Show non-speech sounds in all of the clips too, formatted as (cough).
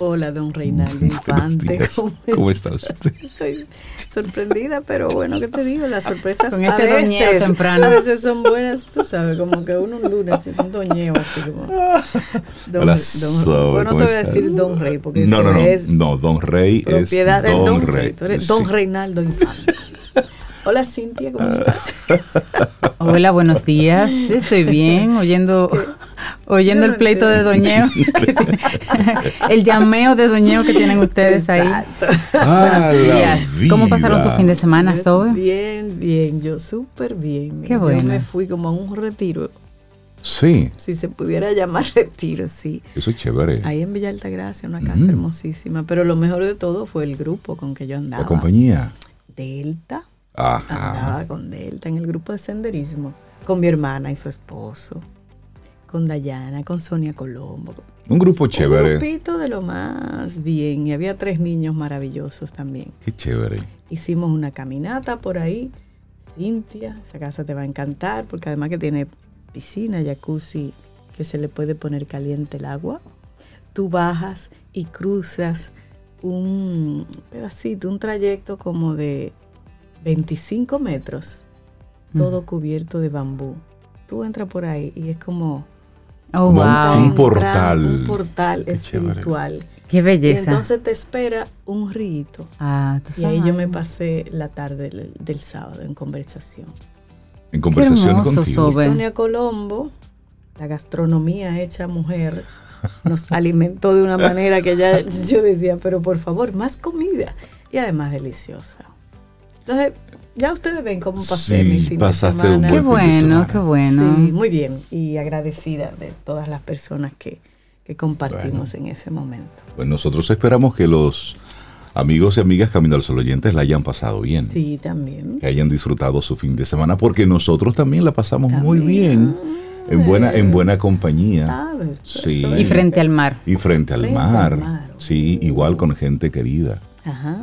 Hola, don Reinaldo (laughs) Infante. ¿Cómo, ¿Cómo está usted? (laughs) Estoy sorprendida, pero bueno, ¿qué te digo? Las sorpresas Con a este veces, doñeo temprano. a veces son buenas, tú sabes, como que uno un lunes un doñeo así como... (laughs) Don, Hola, don- bueno, no ¿cómo te voy a decir Don Rey, porque No, no, no, es no, Don Rey es propiedad del Don, Don Rey. Rey. Tú eres Sí. Don Reinaldo Infante. Hola, Cintia, ¿cómo estás? (laughs) Hola, buenos días. Estoy bien, oyendo, (laughs) oyendo Yo el pleito de Doñeo. (laughs) el llameo de Doñeo que tienen ustedes ahí. Exacto. Ah, Buenos días. ¿Cómo pasaron su fin de semana, Yo- Zoe? Bien, bien, yo súper bien. Qué Yo bueno. me fui como a un retiro, Sí, si se pudiera llamar retiro, sí. eso es chévere. Ahí en Villa Altagracia, una casa hermosísima. Pero lo mejor de todo fue el grupo con que yo andaba. La compañía. Delta. Ajá. Andaba con Delta en el grupo de senderismo. Con mi hermana y su esposo. Con Dayana, con Sonia Colombo. Un grupo Un chévere. grupito de lo más bien. Y había tres niños maravillosos también. Qué chévere. Hicimos una caminata por ahí. Cintia, esa casa te va a encantar porque además que tiene piscina, jacuzzi, que se le puede poner caliente el agua. Tú bajas y cruzas un pedacito, un trayecto como de 25 metros, todo cubierto de bambú. Tú entras por ahí y es como Oh, Como un- wow. un entrar portal. un portal Qué chévere. espiritual. Qué Y belleza. entonces te espera un rito. ah, tú Y ahí yo sabes. me pasé la tarde del, del sábado en conversación. En conversación hermoso, contigo. Y Sobe. Sonia Colombo, la gastronomía hecha mujer, nos alimentó de una manera que ya yo decía, pero por favor, más comida. Y además deliciosa. Entonces, ya ustedes ven cómo pasé Sí, mi fin pasaste de un semana. Qué buen fin de bueno, semana. qué bueno. Sí, muy bien. Y agradecida de todas las personas que, que compartimos en ese momento. Pues nosotros esperamos que los amigos y amigas Camino al Sol oyentes la hayan pasado bien. Sí, también. Que hayan disfrutado su fin de semana, porque nosotros también la pasamos muy bien. En buena, en buena compañía. ¿Sabes? Sí. Y frente al mar. Y frente al Frente mar. al mar. Sí, igual con gente querida. Ajá.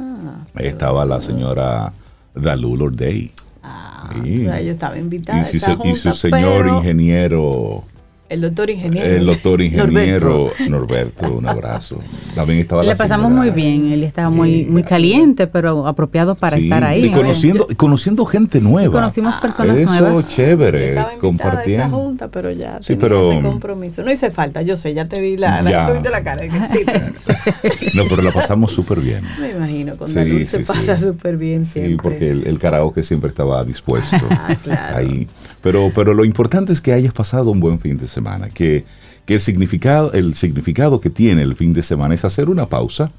Ahí estaba la señora Dalul Ordey. Ah, Sí. yo estaba invitada. Y, esa y su señor pero ingeniero, El doctor ingeniero. el doctor Norberto. ingeniero Norberto, un abrazo. También estaba la Le pasamos señora- muy bien. Él estaba muy, muy caliente, pero apropiado para Sí, estar ahí. Y conociendo, y conociendo gente nueva. Conocimos personas Eso nuevas. Yo chévere, estaba invitada a esa compartiendo. junta, pero ya Sí, tenía pero- ese compromiso. No hice falta, yo sé, ya te vi la, la, la cara que sí, (laughs) pero No, pero la pasamos súper bien. (laughs) me imagino, con Sí, sí, se sí. pasa súper bien siempre. Sí, porque el, el karaoke siempre estaba dispuesto. (laughs) Ah, claro. Ahí. Pero, pero lo importante es que hayas pasado un buen fin de semana, que, que el, significado, el significado que tiene el fin de semana es hacer una pausa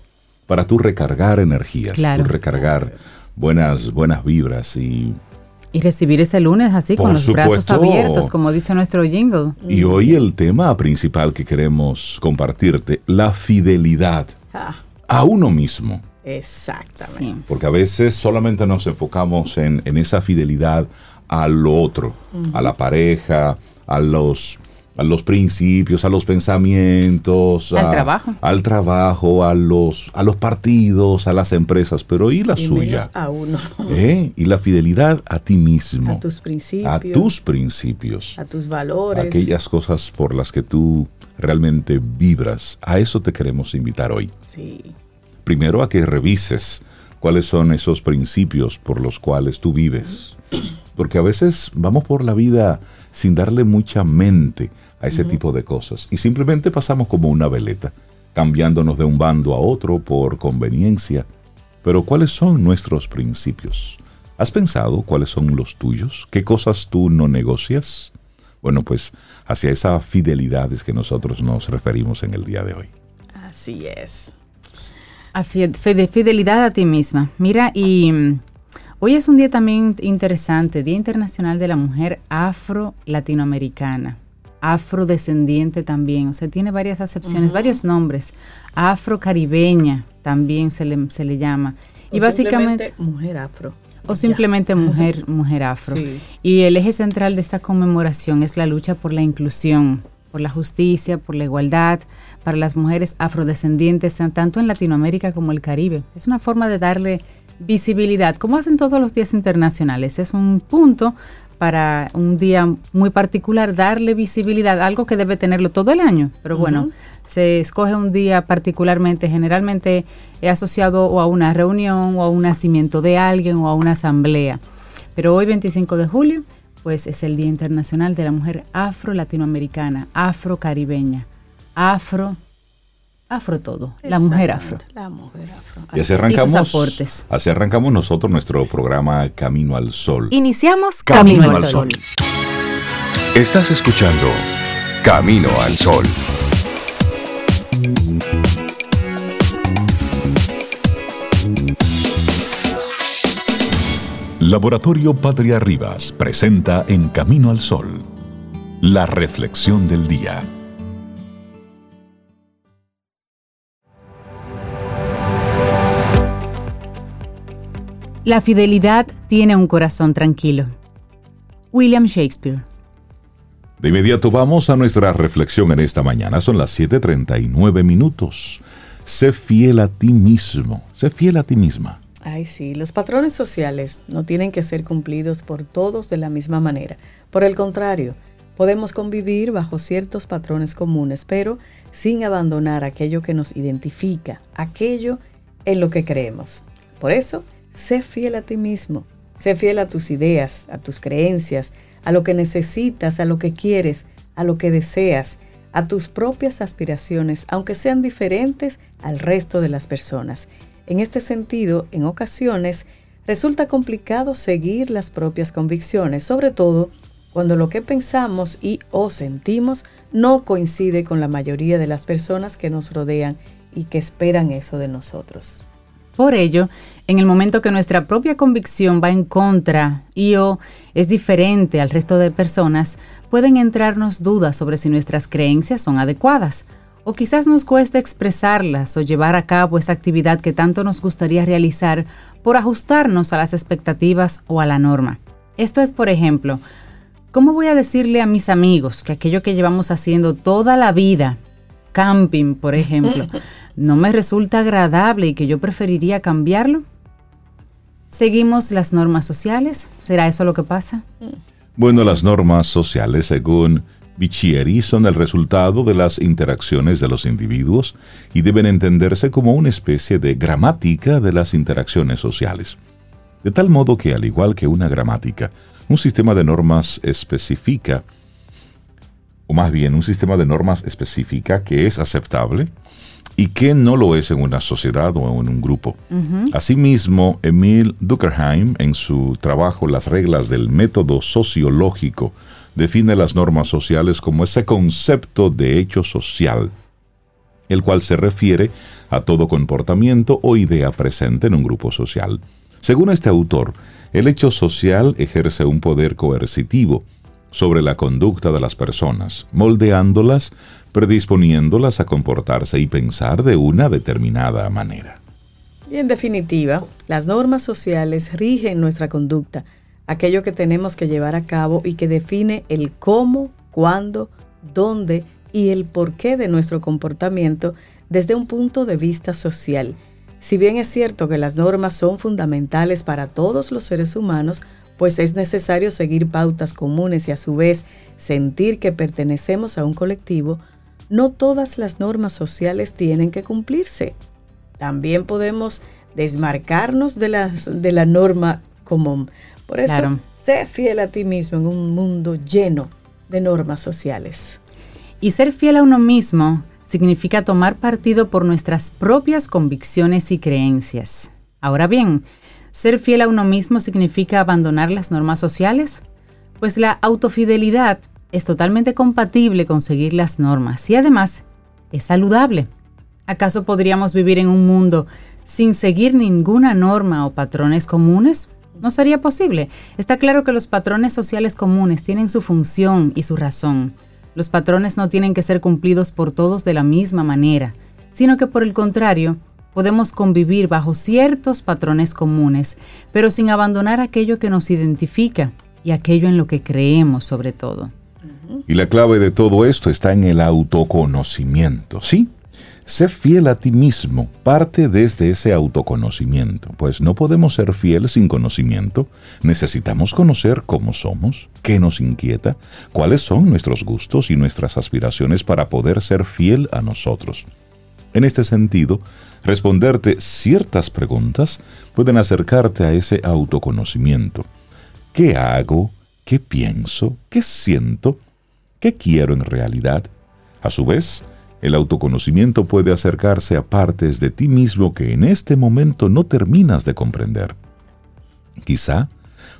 para tú recargar energías, Claro. tú recargar buenas, buenas vibras y, Y recibir ese lunes así, con los brazos supuesto. abiertos, como dice nuestro jingle. y hoy el tema principal que queremos compartirte, la fidelidad Ah, a uno mismo. exactamente. Sí. Porque a veces solamente nos enfocamos en, en esa fidelidad a lo otro, a la pareja, a los, a los principios, a los pensamientos, Al a- trabajo. al trabajo, a los, a los partidos, a las empresas, pero ¿y la Y suya? menos a uno. (laughs) ¿Eh? Y la fidelidad a ti mismo, A tus principios. a tus principios, a tus valores. aquellas cosas por las que tú realmente vibras. A eso te queremos invitar hoy Sí. primero a que revises cuáles son esos principios por los cuales tú vives. (clears throat) Porque a veces vamos por la vida sin darle mucha mente a ese tipo de cosas y simplemente pasamos como una veleta, cambiándonos de un bando a otro por conveniencia. Pero ¿cuáles son nuestros principios? ¿Has pensado cuáles son los tuyos? ¿Qué cosas tú no negocias? Bueno, pues hacia esa fidelidad es que nosotros nos referimos en el día de hoy. Así es. A de fidelidad a ti misma. Mira, y mm, hoy es un día también interesante, Día Internacional de la Mujer Afro-Latinoamericana. Afrodescendiente también, o sea, tiene varias acepciones, varios nombres. Afro-caribeña también se le, se le llama. Y O básicamente, simplemente mujer afro. o simplemente mujer, (laughs) mujer afro. Sí. Y el eje central de esta conmemoración es la lucha por la inclusión, por la justicia, por la igualdad para las mujeres afrodescendientes, tan- tanto en Latinoamérica como el Caribe. Es una forma de darle visibilidad, como hacen todos los días internacionales. Es un punto para un día muy particular darle visibilidad, algo que debe tenerlo todo el año, pero bueno, se escoge un día particularmente, generalmente es asociado o a una reunión o a un nacimiento de alguien o a una asamblea. Pero hoy 25 de julio, pues es el Día Internacional de la Mujer Afro-Latinoamericana, afro-caribeña, afro afro todo, la mujer afro. La mujer afro. Y así arrancamos, así arrancamos nosotros nuestro programa Camino al Sol. Iniciamos Camino, al Sol. Estás escuchando Camino al Sol. Laboratorio Patria Rivas presenta En Camino al Sol, la reflexión del día. La fidelidad tiene un corazón tranquilo. William Shakespeare. De inmediato vamos a nuestra reflexión en esta mañana. Son las 7:39 minutos. Sé fiel a ti mismo. Sé fiel a ti misma. Ay, sí, los patrones sociales no tienen que ser cumplidos por todos de la misma manera. Por el contrario, podemos convivir bajo ciertos patrones comunes, pero sin abandonar aquello que nos identifica, aquello en lo que creemos. Por eso, sé fiel a ti mismo, sé fiel a tus ideas, a tus creencias, a lo que necesitas, a lo que quieres, a lo que deseas, a tus propias aspiraciones, aunque sean diferentes al resto de las personas. En este sentido, en ocasiones, resulta complicado seguir las propias convicciones, sobre todo cuando lo que pensamos y o sentimos no coincide con la mayoría de las personas que nos rodean y que esperan eso de nosotros. Por ello, en el momento que nuestra propia convicción va en contra y o es diferente al resto de personas, pueden entrarnos dudas sobre si nuestras creencias son adecuadas o quizás nos cueste expresarlas o llevar a cabo esa actividad que tanto nos gustaría realizar por ajustarnos a las expectativas o a la norma. Esto es, por ejemplo, ¿cómo voy a decirle a mis amigos que aquello que llevamos haciendo toda la vida, camping, por ejemplo, (laughs) no me resulta agradable y que yo preferiría cambiarlo? ¿Seguimos las normas sociales? ¿Será eso lo que pasa? Bueno, las normas sociales, según Bichieri son el resultado de las interacciones de los individuos y deben entenderse como una especie de gramática de las interacciones sociales. De tal modo que, al igual que una gramática, un sistema de normas especifica, o más bien un sistema de normas especifica que es aceptable y que no lo es en una sociedad o en un grupo. Asimismo, Emil Durkheim, en su trabajo Las reglas del método sociológico, define las normas sociales como ese concepto de hecho social, el cual se refiere a todo comportamiento o idea presente en un grupo social. Según este autor, el hecho social ejerce un poder coercitivo sobre la conducta de las personas, moldeándolas, predisponiéndolas a comportarse y pensar de una determinada manera. En definitiva, las normas sociales rigen nuestra conducta, aquello que tenemos que llevar a cabo y que define el cómo, cuándo, dónde y el porqué de nuestro comportamiento desde un punto de vista social. Si bien es cierto que las normas son fundamentales para todos los seres humanos, pues es necesario seguir pautas comunes y a su vez sentir que pertenecemos a un colectivo, no todas las normas sociales tienen que cumplirse. También podemos desmarcarnos de, las, de la norma común, por eso, sé fiel a ti mismo en un mundo lleno de normas sociales. Y ser fiel a uno mismo significa tomar partido por nuestras propias convicciones y creencias. Ahora bien, ¿ser fiel a uno mismo significa abandonar las normas sociales? Pues la autofidelidad es totalmente compatible con seguir las normas y además es saludable. ¿Acaso podríamos vivir en un mundo sin seguir ninguna norma o patrones comunes? no sería posible. Está claro que los patrones sociales comunes tienen su función y su razón. Los patrones no tienen que ser cumplidos por todos de la misma manera, sino que por el contrario, podemos convivir bajo ciertos patrones comunes, pero sin abandonar aquello que nos identifica y aquello en lo que creemos sobre todo. Y la clave de todo esto está en el autoconocimiento, ¿sí? Sé fiel a ti mismo, parte desde ese autoconocimiento, pues no podemos ser fieles sin conocimiento. Necesitamos conocer cómo somos, qué nos inquieta, cuáles son nuestros gustos y nuestras aspiraciones para poder ser fiel a nosotros. En este sentido, responderte ciertas preguntas pueden acercarte a ese autoconocimiento. ¿Qué hago? ¿Qué pienso? ¿Qué siento? ¿Qué quiero en realidad? A su vez, el autoconocimiento puede acercarse a partes de ti mismo que en este momento no terminas de comprender. Quizá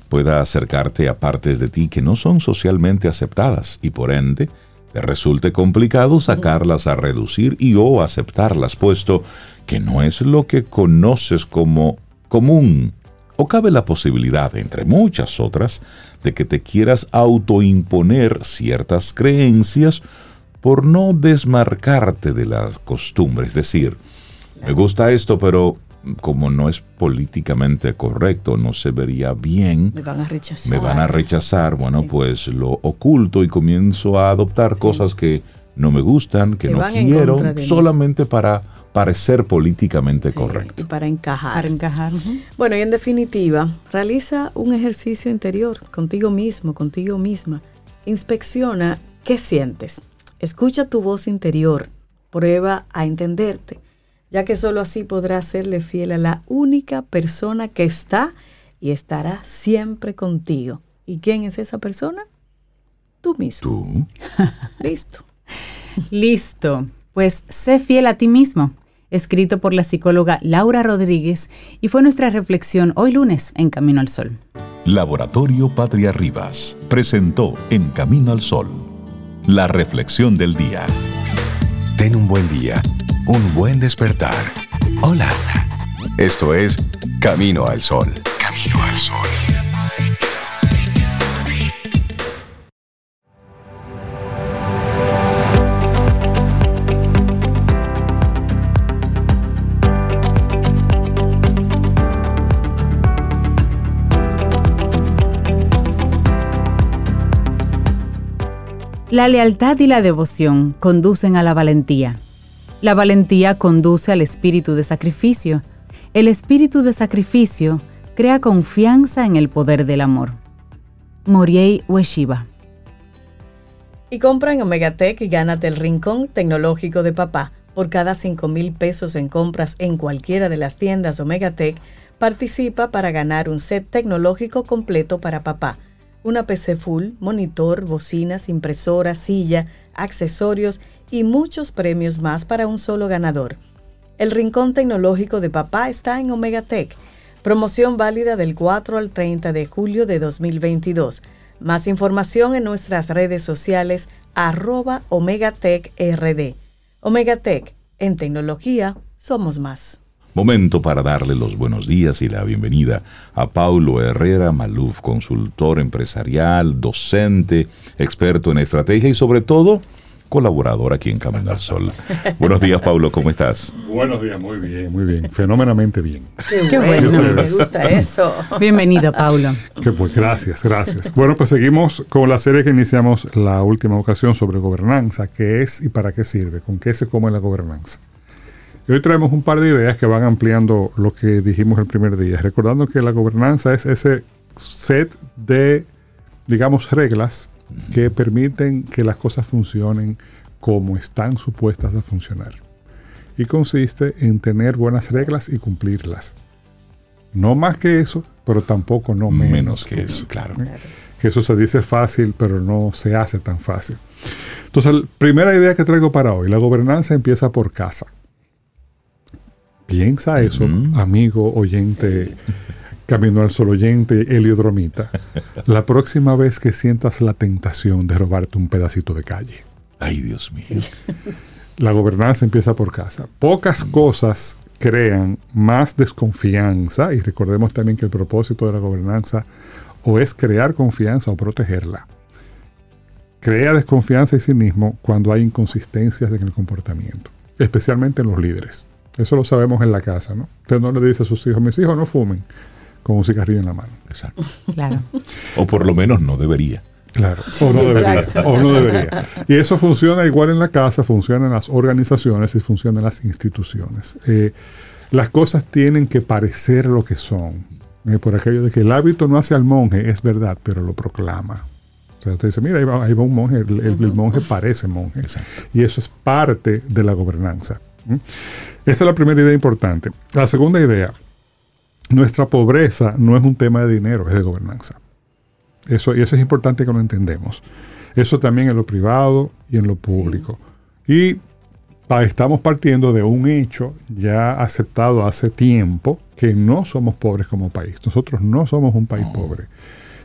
pueda acercarte a partes de ti que no son socialmente aceptadas y por ende te resulte complicado sacarlas a reducir y o aceptarlas, puesto que no es lo que conoces como común. O cabe la posibilidad, entre muchas otras, de que te quieras autoimponer ciertas creencias por no desmarcarte de las costumbres. Es decir, me gusta esto, pero como no es políticamente correcto, no se vería bien. Me van a rechazar. Me van a rechazar. Bueno, pues lo oculto y comienzo a adoptar cosas que no me gustan, que, no quiero, solamente para parecer políticamente correcto. Y para encajar. Para encajar. Bueno, y en definitiva, realiza un ejercicio interior contigo mismo, contigo misma. Inspecciona qué sientes. Escucha tu voz interior. Prueba a entenderte ya que sólo así podrás serle fiel a la única persona que está y estará siempre contigo. ¿Y quién es esa persona? Tú mismo. ¿Tú? (laughs) Listo. Listo. Pues sé fiel a ti mismo. Escrito por la psicóloga Laura Rodríguez y fue nuestra reflexión hoy lunes en Camino al Sol. Laboratorio Patria Rivas presentó En Camino al Sol la reflexión del día. Ten un buen día un buen despertar. Hola. Esto es Camino al Sol. Camino al Sol. La lealtad y la devoción conducen a la valentía la valentía conduce al espíritu de sacrificio. El espíritu de sacrificio crea confianza en el poder del amor. Moriei Ueshiba. Y compra en Omegatech y gánate el rincón tecnológico de papá. Por cada 5 mil pesos en compras en cualquiera de las tiendas Omegatech, participa para ganar un set tecnológico completo para papá. Una PC full, monitor, bocinas, impresora, silla, accesorios y muchos premios más para un solo ganador. El Rincón Tecnológico de Papá está en Omega Tech. Promoción válida del 4 al 30 de julio de 2022. Más información en nuestras redes sociales arroba Omega Tech RD. Omega Tech, en tecnología somos más. Momento para darle los buenos días y la bienvenida a Paulo Herrera Maluf, consultor empresarial, docente, experto en estrategia y sobre todo colaborador aquí en Camino al Sol. (laughs) Buenos días, Pablo, ¿cómo estás? Buenos días, muy bien, muy bien, fenomenamente bien. Qué, bueno, me gusta eso. (laughs) Bienvenido, Pablo. Que pues gracias, gracias. Bueno, pues seguimos con la serie que iniciamos la última ocasión sobre gobernanza, qué es y para qué sirve, con qué se come la gobernanza. Y hoy traemos un par de ideas que van ampliando lo que dijimos el primer día, recordando que la gobernanza es ese set de, digamos, reglas que permiten que las cosas funcionen como están supuestas a funcionar. Y consiste en tener buenas reglas y cumplirlas. No más que eso, pero tampoco no menos, que, eso, claro. Que eso se dice fácil, pero no se hace tan fácil. Entonces, la primera idea que traigo para hoy, la gobernanza empieza por casa. Piensa eso, amigo oyente Camino al Sol oyente, heliodromita, la próxima vez que sientas la tentación de robarte un pedacito de calle. Ay, Dios mío. La gobernanza empieza por casa. Pocas cosas crean más desconfianza y recordemos también que el propósito de la gobernanza o es crear confianza o protegerla. Crea desconfianza en sí mismo cuando hay inconsistencias en el comportamiento, especialmente en los líderes. Eso lo sabemos en la casa, ¿no? Usted no le dice a sus hijos, mis hijos no fumen con un cigarrillo en la mano. Exacto. (laughs) Claro. o por lo menos no debería. Claro, o no, debería, o no debería. Y eso funciona igual en la casa, funciona en las organizaciones y funciona en las instituciones. Eh, las cosas tienen que parecer lo que son. Eh, por aquello de que el hábito no hace al monje, es verdad, pero lo proclama. O sea, usted dice, mira, ahí va, un monje, el, monje parece monje. Y eso es parte de la gobernanza. Esa es la primera idea importante. La segunda idea, nuestra pobreza no es un tema de dinero, es de gobernanza. Eso, y eso es importante que lo entendemos. Eso también en lo privado y en lo público. Y estamos partiendo de un hecho ya aceptado hace tiempo, que no somos pobres como país. Nosotros no somos un país pobre.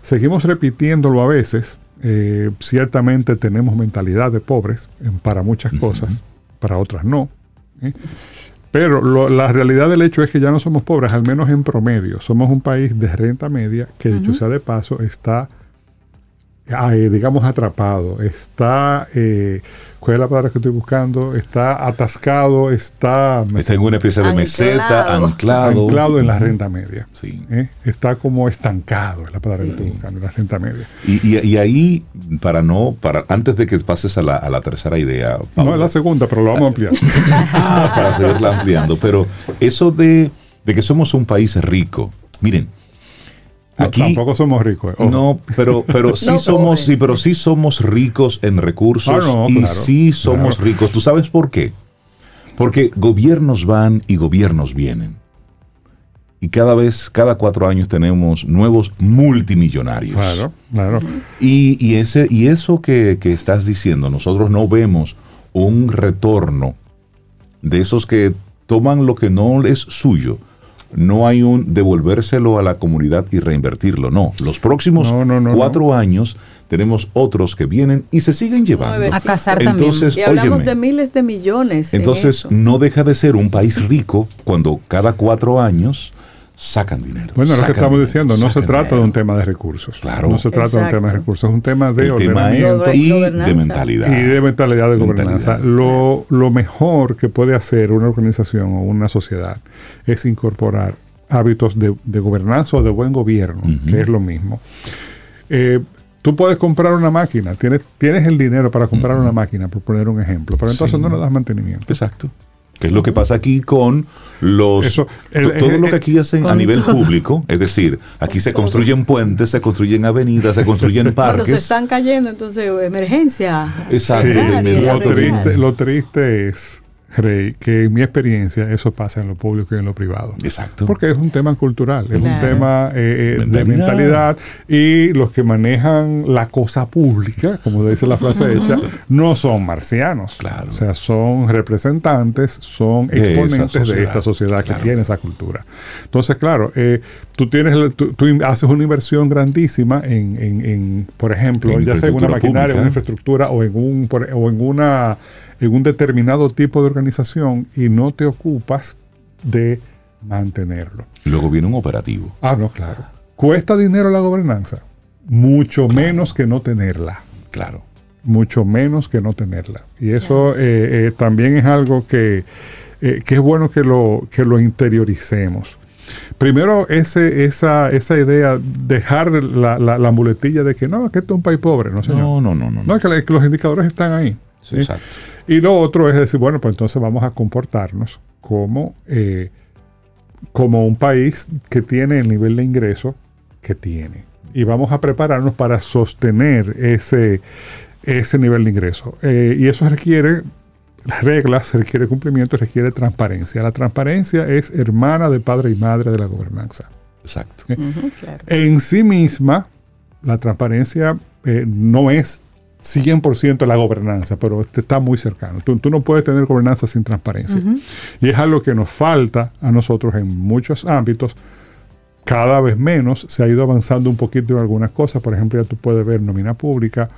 Seguimos repitiéndolo a veces. Eh, ciertamente tenemos mentalidad de pobres para muchas cosas, para otras no. ¿Eh? Pero la realidad del hecho es que ya no somos pobres, al menos en promedio. Somos un país de renta media que, dicho sea de paso, está, digamos, atrapado. Está, eh, ¿cuál es la palabra que estoy buscando? Está atascado, está... Está en una especie de meseta, anclado. Anclado en la renta media. Sí. ¿Eh? Está como estancado, es la palabra que estoy buscando, en la renta media. Y, ahí, para no, para antes de que pases a la, tercera idea... no, es la segunda, pero lo vamos a ampliar. (laughs) ah, para seguirla ampliando. Pero eso de, de que somos un país rico, miren, tampoco somos ricos. Eh, no, pero, pero (laughs) sí somos, sí, pero sí somos ricos en recursos ah, y sí somos ricos. ¿Tú sabes por qué? Porque gobiernos van y gobiernos vienen. Y cada vez, cada cuatro años tenemos nuevos multimillonarios. Claro, claro. Y, ese, y eso que, que estás diciendo, nosotros no vemos un retorno de esos que toman lo que no es suyo no hay un devolvérselo a la comunidad y reinvertirlo. No, los próximos cuatro años tenemos otros que vienen y se siguen llevando. A casar entonces, también. Y hablamos de miles de millones. Entonces, no deja de ser un país rico cuando cada cuatro años sacan dinero. Bueno, lo que estamos diciendo, no se trata de un tema de recursos. Claro. No se trata de un tema de recursos, es un tema de ordenamiento y de mentalidad. Y de mentalidad de gobernanza. Lo, lo mejor que puede hacer una organización o una sociedad es incorporar hábitos de, gobernanza o de buen gobierno, que es lo mismo. Eh, tú puedes comprar una máquina, tienes, tienes el dinero para comprar una máquina, por poner un ejemplo, pero entonces no le das mantenimiento. Exacto que es lo que pasa aquí con los todo lo que aquí hacen a nivel público, es decir, aquí se construyen puentes, se construyen avenidas, se construyen parques. Cuando se están cayendo, entonces emergencia. Exacto. lo, triste, lo triste es Rey, que en mi experiencia eso pasa en lo público y en lo privado. Exacto. Porque es un tema cultural, es un tema eh, eh, de mentalidad y los que manejan la cosa pública, como dice la frase hecha, no son marcianos. Claro. O sea, son representantes, son exponentes de esta sociedad que tiene esa cultura. Entonces, claro, eh, tú tienes tú, haces una inversión grandísima en, en, por ejemplo, ya sea en una maquinaria, en una infraestructura o en un o en una en un determinado tipo de organización y no te ocupas de mantenerlo. Luego viene un operativo. Ah, no, claro. ¿Cuesta dinero la gobernanza? Mucho menos que no tenerla. Claro. Mucho menos que no tenerla. Y eso eh, eh, también es algo que, eh, que, es bueno que lo, que lo interioricemos. Primero, ese, esa, esa idea, dejar la, la, muletilla de que no, que esto es un país pobre, no señor. No, no, no. No, no. es que, los indicadores están ahí. Exacto. Y lo otro es decir, bueno, pues entonces vamos a comportarnos como, eh, como un país que tiene el nivel de ingreso que tiene. Y vamos a prepararnos para sostener ese, ese nivel de ingreso. Eh, y eso requiere reglas, requiere cumplimiento, requiere transparencia. La transparencia es hermana de padre y madre de la gobernanza. Exacto. Eh, en sí misma, la transparencia no es 100% la gobernanza, pero este está muy cercano. Tú, no puedes tener gobernanza sin transparencia. Y es algo que nos falta a nosotros en muchos ámbitos. Cada vez menos se ha ido avanzando un poquito en algunas cosas. Por ejemplo, ya tú puedes ver nómina pública,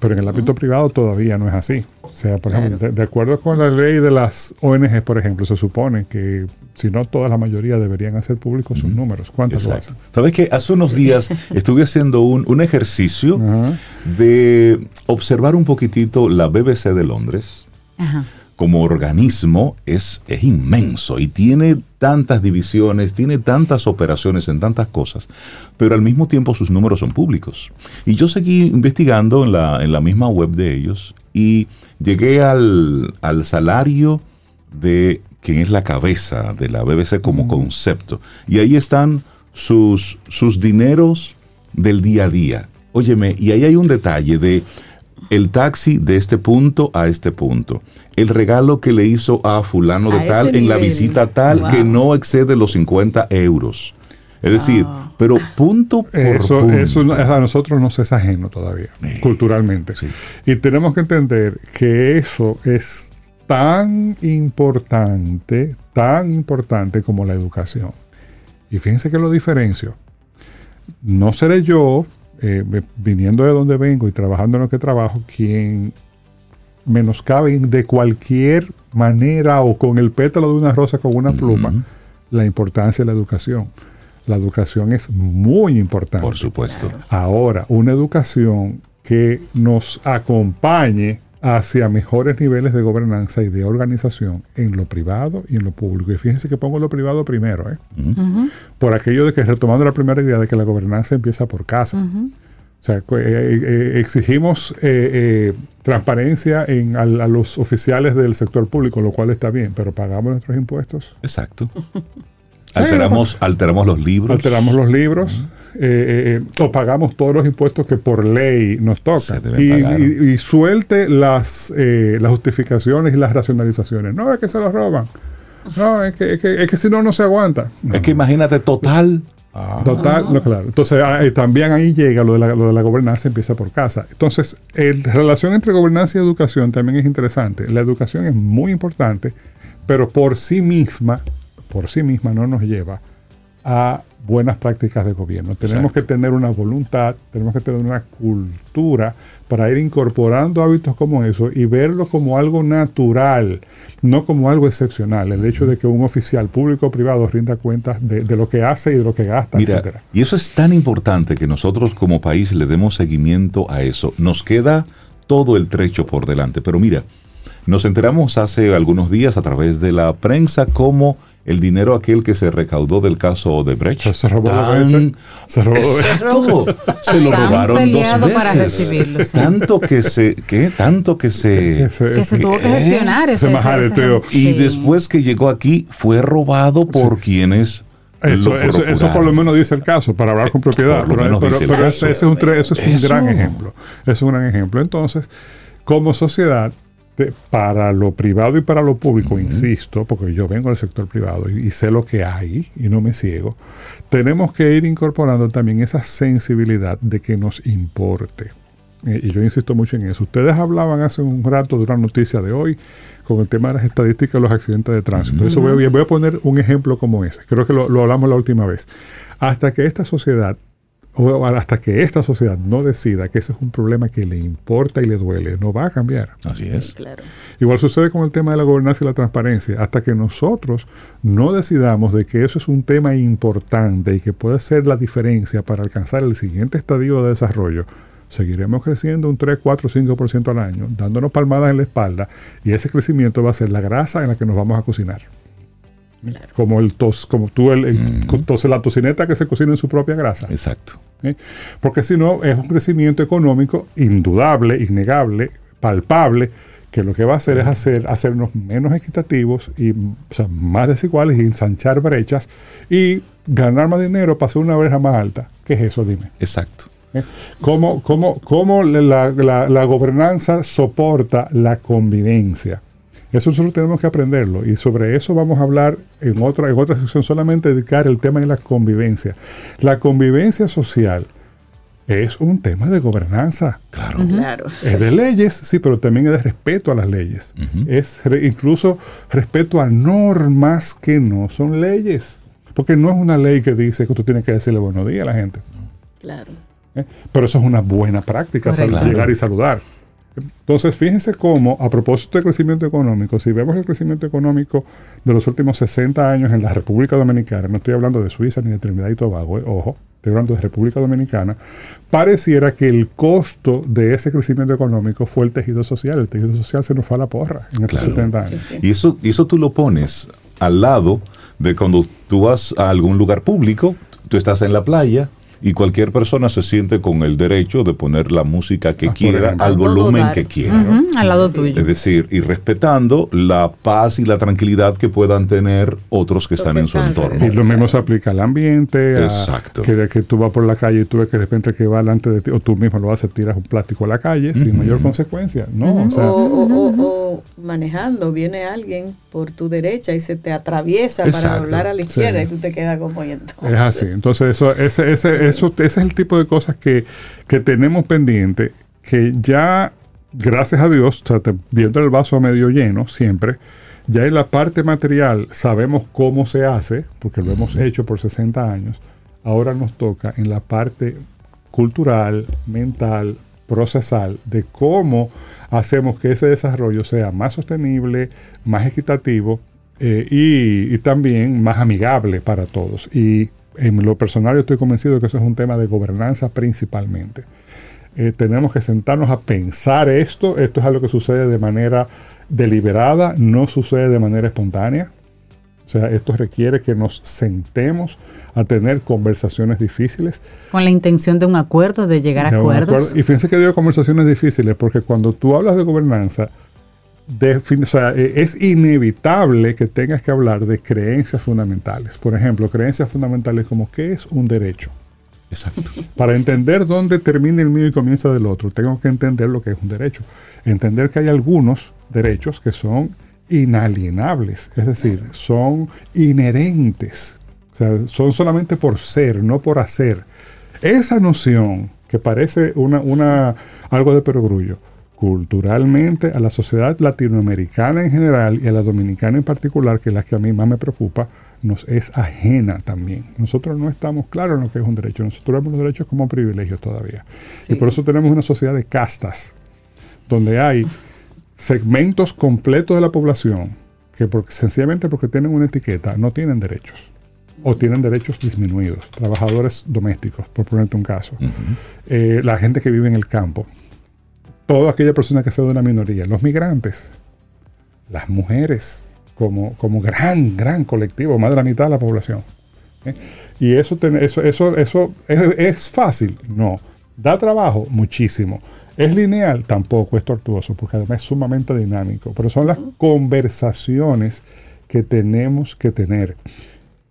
pero en el ámbito privado todavía no es así. O sea, por ejemplo, de, acuerdo con la ley de las ONG, por ejemplo, se supone que si no toda la mayoría deberían hacer públicos sus números. ¿Cuántas lo hacen? Sabes que hace unos días (laughs) estuve haciendo un, ejercicio de observar un poquitito la BBC de Londres. Como organismo es, es inmenso y tiene tantas divisiones, tiene tantas operaciones en tantas cosas, pero al mismo tiempo sus números son públicos. Y yo seguí investigando en la, en la misma web de ellos y llegué al, al salario de quien es la cabeza de la BBC como concepto. Y ahí están sus, sus dineros del día a día. Óyeme, y ahí hay un detalle de el taxi de este punto a este punto. El regalo que le hizo a fulano de A tal en la visita tal Wow. que no excede los 50 euros. Es decir, Ah. pero punto por Eso, punto. eso a nosotros nos es ajeno todavía, Eh, culturalmente. sí. Y tenemos que entender que eso es tan importante, tan importante como la educación. Y fíjense que lo diferencio. No seré yo, eh, viniendo de donde vengo y trabajando en lo que trabajo, quien menoscabe de cualquier manera o con el pétalo de una rosa con una pluma la importancia de la educación. La educación es muy importante. Por supuesto. Ahora, una educación que nos acompañe hacia mejores niveles de gobernanza y de organización en lo privado y en lo público. Y fíjense que pongo lo privado primero, ¿eh? por aquello de que retomando la primera idea de que la gobernanza empieza por casa. O sea, cu- eh, eh, exigimos eh, eh, transparencia en, a, los oficiales del sector público, lo cual está bien, pero pagamos nuestros impuestos. Exacto. (laughs) Alteramos, alteramos los libros. Alteramos los libros eh, eh, eh, o pagamos todos los impuestos que por ley nos tocan. deben Y, pagar. y- y suelte las, eh, las justificaciones y las racionalizaciones. No, es que se los roban. No, es que, es que, es que si no, no se aguanta. No, Es que imagínate total. Total, no, claro. Entonces, ah, eh, también ahí llega lo de, la, lo de la gobernanza, empieza por casa. Entonces, la relación entre gobernanza y educación también es interesante. La educación es muy importante, pero por sí misma, por sí misma no nos lleva a buenas prácticas de gobierno. Tenemos Exacto. que tener una voluntad, tenemos que tener una cultura para ir incorporando hábitos como eso y verlo como algo natural, no como algo excepcional. El hecho de que un oficial público o privado rinda cuentas de, de lo que hace y de lo que gasta, Mira, etcétera. y eso es tan importante que nosotros como país le demos seguimiento a eso. Nos queda todo el trecho por delante. Pero mira, nos enteramos hace algunos días a través de la prensa cómo el dinero aquel que se recaudó del caso Odebrecht. Se- se robó tan- veces. Se robó dos veces. Exacto. Se lo robaron dos veces. para recibirlo, sí. Tanto que se, ¿qué? Tanto que se, Que se tuvo que gestionar ese, Ese ese- majareteo. ese- y sí. después que llegó aquí fue robado por quienes Eso, eso, eso por lo menos dice el caso, para hablar con propiedad. Por lo Pero, ese, es un, eso es un Eso. gran ejemplo. Es un gran ejemplo. Entonces, como sociedad, te- para lo privado y para lo público, insisto, porque yo vengo del sector privado y, y sé lo que hay y no me ciego, tenemos que ir incorporando también esa sensibilidad de que nos importe. Eh, y yo insisto mucho en eso. Ustedes hablaban hace un rato de una noticia de hoy con el tema de las estadísticas de los accidentes de tránsito. Eso voy, a- voy a poner un ejemplo como ese. Creo que lo, lo hablamos la última vez. Hasta que esta sociedad, o hasta que esta sociedad no decida que ese es un problema que le importa y le duele, no va a cambiar. Así es. Claro. Igual sucede con el tema de la gobernanza y la transparencia. Hasta que nosotros no decidamos de que eso es un tema importante y que puede ser la diferencia para alcanzar el siguiente estadio de desarrollo, seguiremos creciendo un 3, 4, 5% al año, dándonos palmadas en la espalda y ese crecimiento va a ser la grasa en la que nos vamos a cocinar. Como el tos, como tú el, el- entonces la tocineta que se cocina en su propia grasa. Exacto. ¿eh? Porque si no, es un crecimiento económico indudable, innegable, palpable, que lo que va a hacer es hacer, hacernos menos equitativos y o sea, más desiguales y ensanchar brechas y ganar más dinero para hacer una brecha más alta. ¿Qué es eso? Dime. Exacto. ¿eh? ¿Cómo, cómo- cómo la, la- la gobernanza soporta la convivencia? Eso nosotros tenemos que aprenderlo y sobre eso vamos a hablar en otra, en otra sección, solamente dedicar el tema de la convivencia. La convivencia social es un tema de gobernanza. Claro. Claro. Es de leyes, sí, pero también es de respeto a las leyes. Es re- incluso respeto a normas que no son leyes. Porque no es una ley que dice que tú tienes que decirle buenos días a la gente. Claro. ¿eh? Pero eso es una buena práctica, llegar y saludar. Entonces, fíjense cómo, a propósito de crecimiento económico, si vemos el crecimiento económico de los últimos 60 años en la República Dominicana, no estoy hablando de Suiza ni de Trinidad y Tobago, eh, ojo, estoy hablando de República Dominicana, pareciera que el costo de ese crecimiento económico fue el tejido social. El tejido social se nos fue a la porra en estos 70 años. Y eso, y eso tú lo pones al lado de cuando tú vas a algún lugar público, tú estás en la playa, y cualquier persona se siente con el derecho de poner la música que quiera al volumen que quiera. Al lado tuyo. Es decir, y respetando la paz y la tranquilidad que puedan tener otros que Los están que en su están entorno. Y lo mismo se aplica al ambiente, a Exacto. que, que tú vas por la calle y tú ves que de repente el que va delante de ti, o tú mismo lo haces, tiras un plástico a la calle sin mayor consecuencia. No, o sea, o, o- o- o manejando, viene alguien por tu derecha y se te atraviesa para doblar a la izquierda Sí. y tú te quedas como y entonces. Es así. Entonces, eso, ese, ese, eso, ese es el tipo de cosas que, que tenemos pendiente, que ya, gracias a Dios, o sea, te- viendo el vaso medio lleno siempre, ya en la parte material sabemos cómo se hace, porque lo hemos hecho por 60 años. Ahora nos toca en la parte cultural, mental, procesal, de cómo hacemos que ese desarrollo sea más sostenible, más equitativo eh, y, y también más amigable para todos. Y en lo personal yo estoy convencido de que eso es un tema de gobernanza principalmente. Eh, tenemos que sentarnos a pensar esto. Esto es algo que sucede de manera deliberada, no sucede de manera espontánea. O sea, esto requiere que nos sentemos a tener conversaciones difíciles. Con la intención de un acuerdo, de llegar a acuerdos. acuerdo. Y fíjense que digo conversaciones difíciles porque cuando tú hablas de gobernanza, defin- o sea, eh, es inevitable que tengas que hablar de creencias fundamentales. Por ejemplo, creencias fundamentales como qué es un derecho. Exacto. Para entender dónde termina el mío y comienza del otro, tengo que entender lo que es un derecho. Entender que hay algunos derechos que son inalienables, es decir, son inherentes. O sea, son solamente por ser, no por hacer. Esa noción, que parece una, una, algo de perogrullo, culturalmente a la sociedad latinoamericana en general y a la dominicana en particular, que es la que a mí más me preocupa, nos es ajena también. Nosotros no estamos claros en lo que es un derecho. Nosotros vemos los derechos como privilegios todavía. Sí. Y por eso tenemos una sociedad de castas, donde hay segmentos completos de la población que sencillamente porque tienen una etiqueta no tienen derechos. O tienen derechos disminuidos. Trabajadores domésticos, por ponerte un caso. Eh, la gente que vive en el campo. Toda aquella persona que sea de una minoría. Los migrantes. Las mujeres. Como, como gran, gran colectivo. Más de la mitad de la población. ¿eh? Y eso, eso, eso, eso es, es fácil. No. Da trabajo muchísimo. Es lineal tampoco, es tortuoso, porque además es sumamente dinámico. Pero son las conversaciones que tenemos que tener.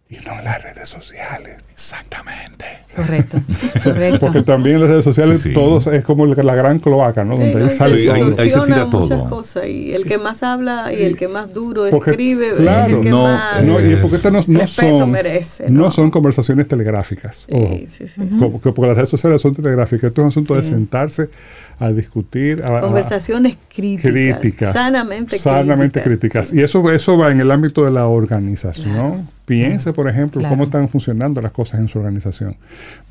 Y no en las redes sociales. Exactamente. Correcto, (laughs) correcto. Porque también en las redes sociales Sí, sí. todos es como la gran cloaca, ¿no? Sí, Donde ahí y sale ahí- todo. ahí se tira todo. cosas y el que más habla y el que más duro Porque, escribe claro, es el que no, más No, y porque estas no, no respeto son, merece, no ¿no? son conversaciones telegráficas. ojo. Sí, sí, sí. Como que porque las redes sociales son telegráficas. Esto es un asunto de sentarse a discutir. a- a- Conversaciones críticas, críticas. sanamente, sanamente críticas. Y eso, eso va en el ámbito de la organización. Claro. Piense, por ejemplo, Claro. cómo están funcionando las cosas en su organización.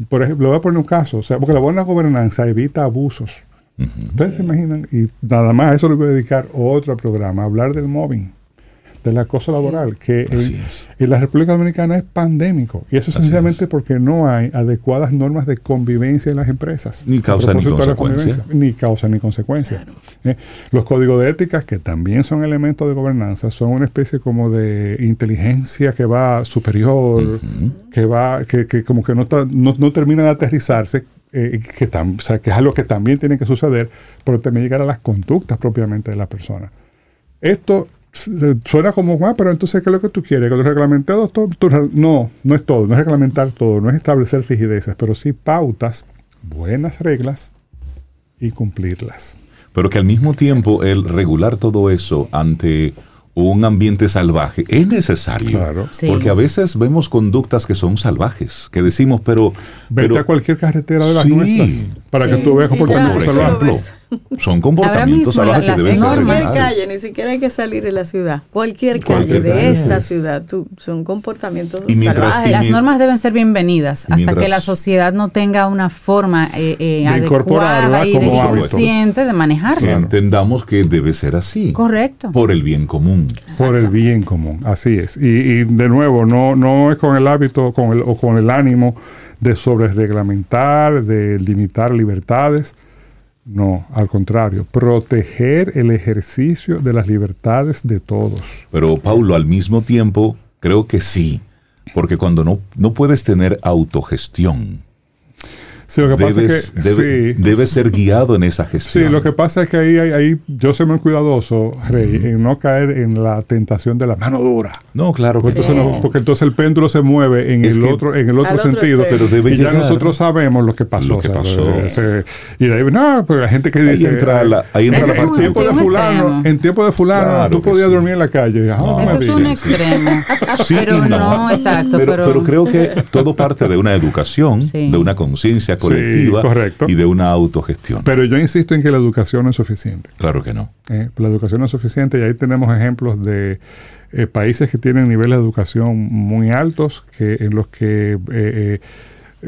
Por ejemplo, le voy a poner un caso. O sea, porque la buena gobernanza evita abusos. Ustedes se imaginan, y nada más a eso le voy a dedicar otro programa, hablar del mobbing, del acoso laboral, que en, es. en la República Dominicana es pandémico. Y eso Así sencillamente es. porque no hay adecuadas normas de convivencia en las empresas. Ni causa ni consecuencia. Ni causa ni consecuencia. Eh, Los códigos de ética, que también son elementos de gobernanza, son una especie como de inteligencia que va superior, que va, que, que como que no, está- no, no termina de aterrizarse, eh, que, tam- o sea, que es algo que también tiene que suceder, pero también llegar a las conductas propiamente de la persona. Esto suena como, ah, pero entonces, ¿qué es lo que tú quieres? Que lo reglamentado todo. no, no es todo, no es reglamentar todo, no es establecer rigideces, pero sí pautas, buenas reglas y cumplirlas. Pero que al mismo tiempo el regular todo eso ante un ambiente salvaje es necesario. Claro. Sí. Porque a veces vemos conductas que son salvajes, que decimos, pero... Vete pero a cualquier carretera de las Sí. nuestras para Sí, que tú veas comportamientos salvajes. (laughs) son comportamientos Ahora mismo salvajes la- que deben las ser Cualquier calle, ni siquiera hay que salir de la ciudad. Cualquier calle Cualquier de calle, esta sí. ciudad tú- son comportamientos Y mientras- salvajes. y Las normas deben ser bienvenidas hasta mientras- que la sociedad no tenga una forma eh, eh, De incorporarla adecuada y de consciente de manejarse. Claro. Entendamos que debe ser así. Correcto. Por el bien común. Por el bien común, así es. Y, y de nuevo, no, no es con el hábito con el, o con el ánimo de sobrereglamentar, de limitar libertades. No, al contrario, proteger el ejercicio de las libertades de todos. Pero Paulo, al mismo tiempo, creo que sí, porque cuando no, no puedes tener autogestión, Sí, lo que pasa es que debe, debe, ser guiado en esa gestión. Sí, lo que pasa es que ahí, ahí yo soy muy cuidadoso, Rey, en no caer en la tentación de la mano dura. No, claro. Porque, entonces, no, porque entonces el péndulo se mueve en el otro en el otro sentido. pero debe y ya nosotros sabemos lo que pasó. Lo que pasó. y de ahí, no, pero la gente que dice... Ahí entra la, ahí entra la en tiempo de fulano, en tiempo de fulano, Claro tú podías sí. dormir en la calle. Ah, Eso es un extremo. (laughs) Sí pero y no. exacto. Pero, Pero, creo que todo parte de una educación, Sí. de una conciencia colectiva correcto. y de una autogestión. Pero yo insisto en que la educación no es suficiente. claro que no. ¿eh? La educación no es suficiente y ahí tenemos ejemplos de eh, países que tienen niveles de educación muy altos, que en los que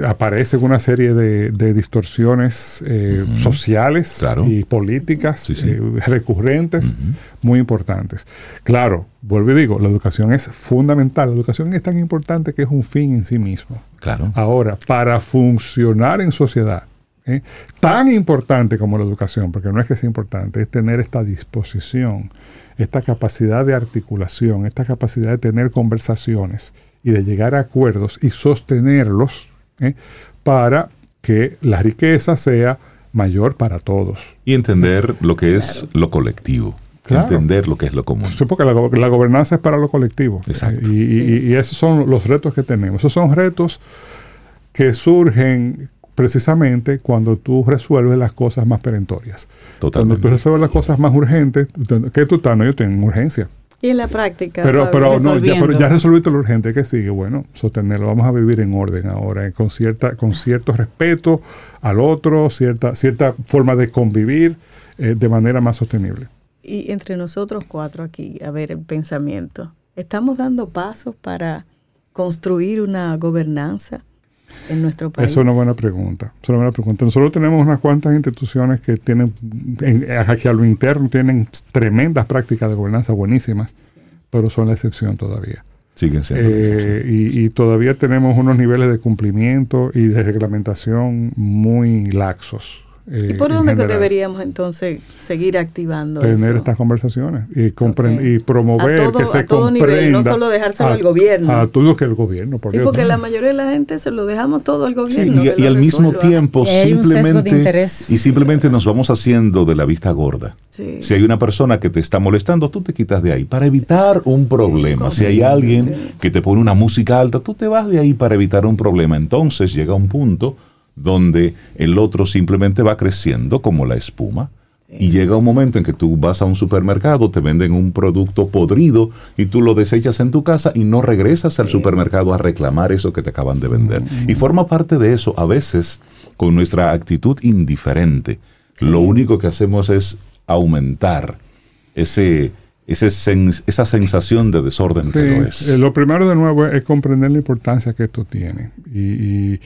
aparecen una serie de, de distorsiones eh, sociales Claro. y políticas Sí, sí. eh, recurrentes muy importantes. Claro, vuelvo y digo, la educación es fundamental. La educación es tan importante que es un fin en sí mismo. Claro. Ahora, para funcionar en sociedad, ¿eh? tan importante como la educación, porque no es que sea importante, es tener esta disposición, esta capacidad de articulación, esta capacidad de tener conversaciones y de llegar a acuerdos y sostenerlos ¿eh? para que la riqueza sea mayor para todos. Y entender lo que es lo colectivo. Claro. Entender lo que es lo común. Sí, porque la, go- la gobernanza es para lo colectivo. Exacto. Y, y- y esos son los retos que tenemos. Esos son retos que surgen precisamente cuando tú resuelves las cosas más perentorias. Totalmente. Cuando tú resuelves las cosas más urgentes, ¿qué tú estás? No, yo tengo urgencia. Y en la práctica. Pero, pero, no, ya, pero ya resolviste lo urgente que sigue. Bueno, sostenerlo. Vamos a vivir en orden ahora, eh, con, cierta, con cierto respeto al otro, cierta, cierta forma de convivir eh, de manera más sostenible. Y entre nosotros cuatro aquí, a ver el pensamiento. ¿Estamos dando pasos para construir una gobernanza en nuestro país? Esa es una buena pregunta. Es una buena pregunta. Nosotros tenemos unas cuantas instituciones que tienen, en, aquí a lo interno, tienen tremendas prácticas de gobernanza buenísimas, pero son la excepción todavía. Siguen siendo. la excepción. Eh, y, y todavía tenemos unos niveles de cumplimiento y de reglamentación muy laxos. Eh, ¿Y por en dónde general. deberíamos entonces seguir activando tener eso? estas conversaciones y, compren- Ok. y promover todo- que se a todo nivel, comprenda no solo dejárselo a- al gobierno. a todo que el gobierno por Sí, Dios, porque no. la mayoría de la gente se lo dejamos todo al Sí, gobierno. y, al mismo tiempo simplemente y simplemente nos vamos haciendo de la vista gorda. Sí. Si hay una persona que te está molestando, tú te quitas de ahí para evitar un problema. si hay alguien sí. que te pone una música alta, tú te vas de ahí para evitar un problema. Entonces llega un punto donde el otro simplemente va creciendo como la espuma. Y llega un momento en que tú vas a un supermercado, te venden un producto podrido y tú lo desechas en tu casa y no regresas al supermercado a reclamar eso que te acaban de vender. Y forma parte de eso, a veces, con nuestra actitud indiferente, lo único que hacemos es aumentar ese, ese sens- esa sensación de desorden que Sí, lo es. eh, lo primero de nuevo es comprender la importancia que esto tiene. Y, y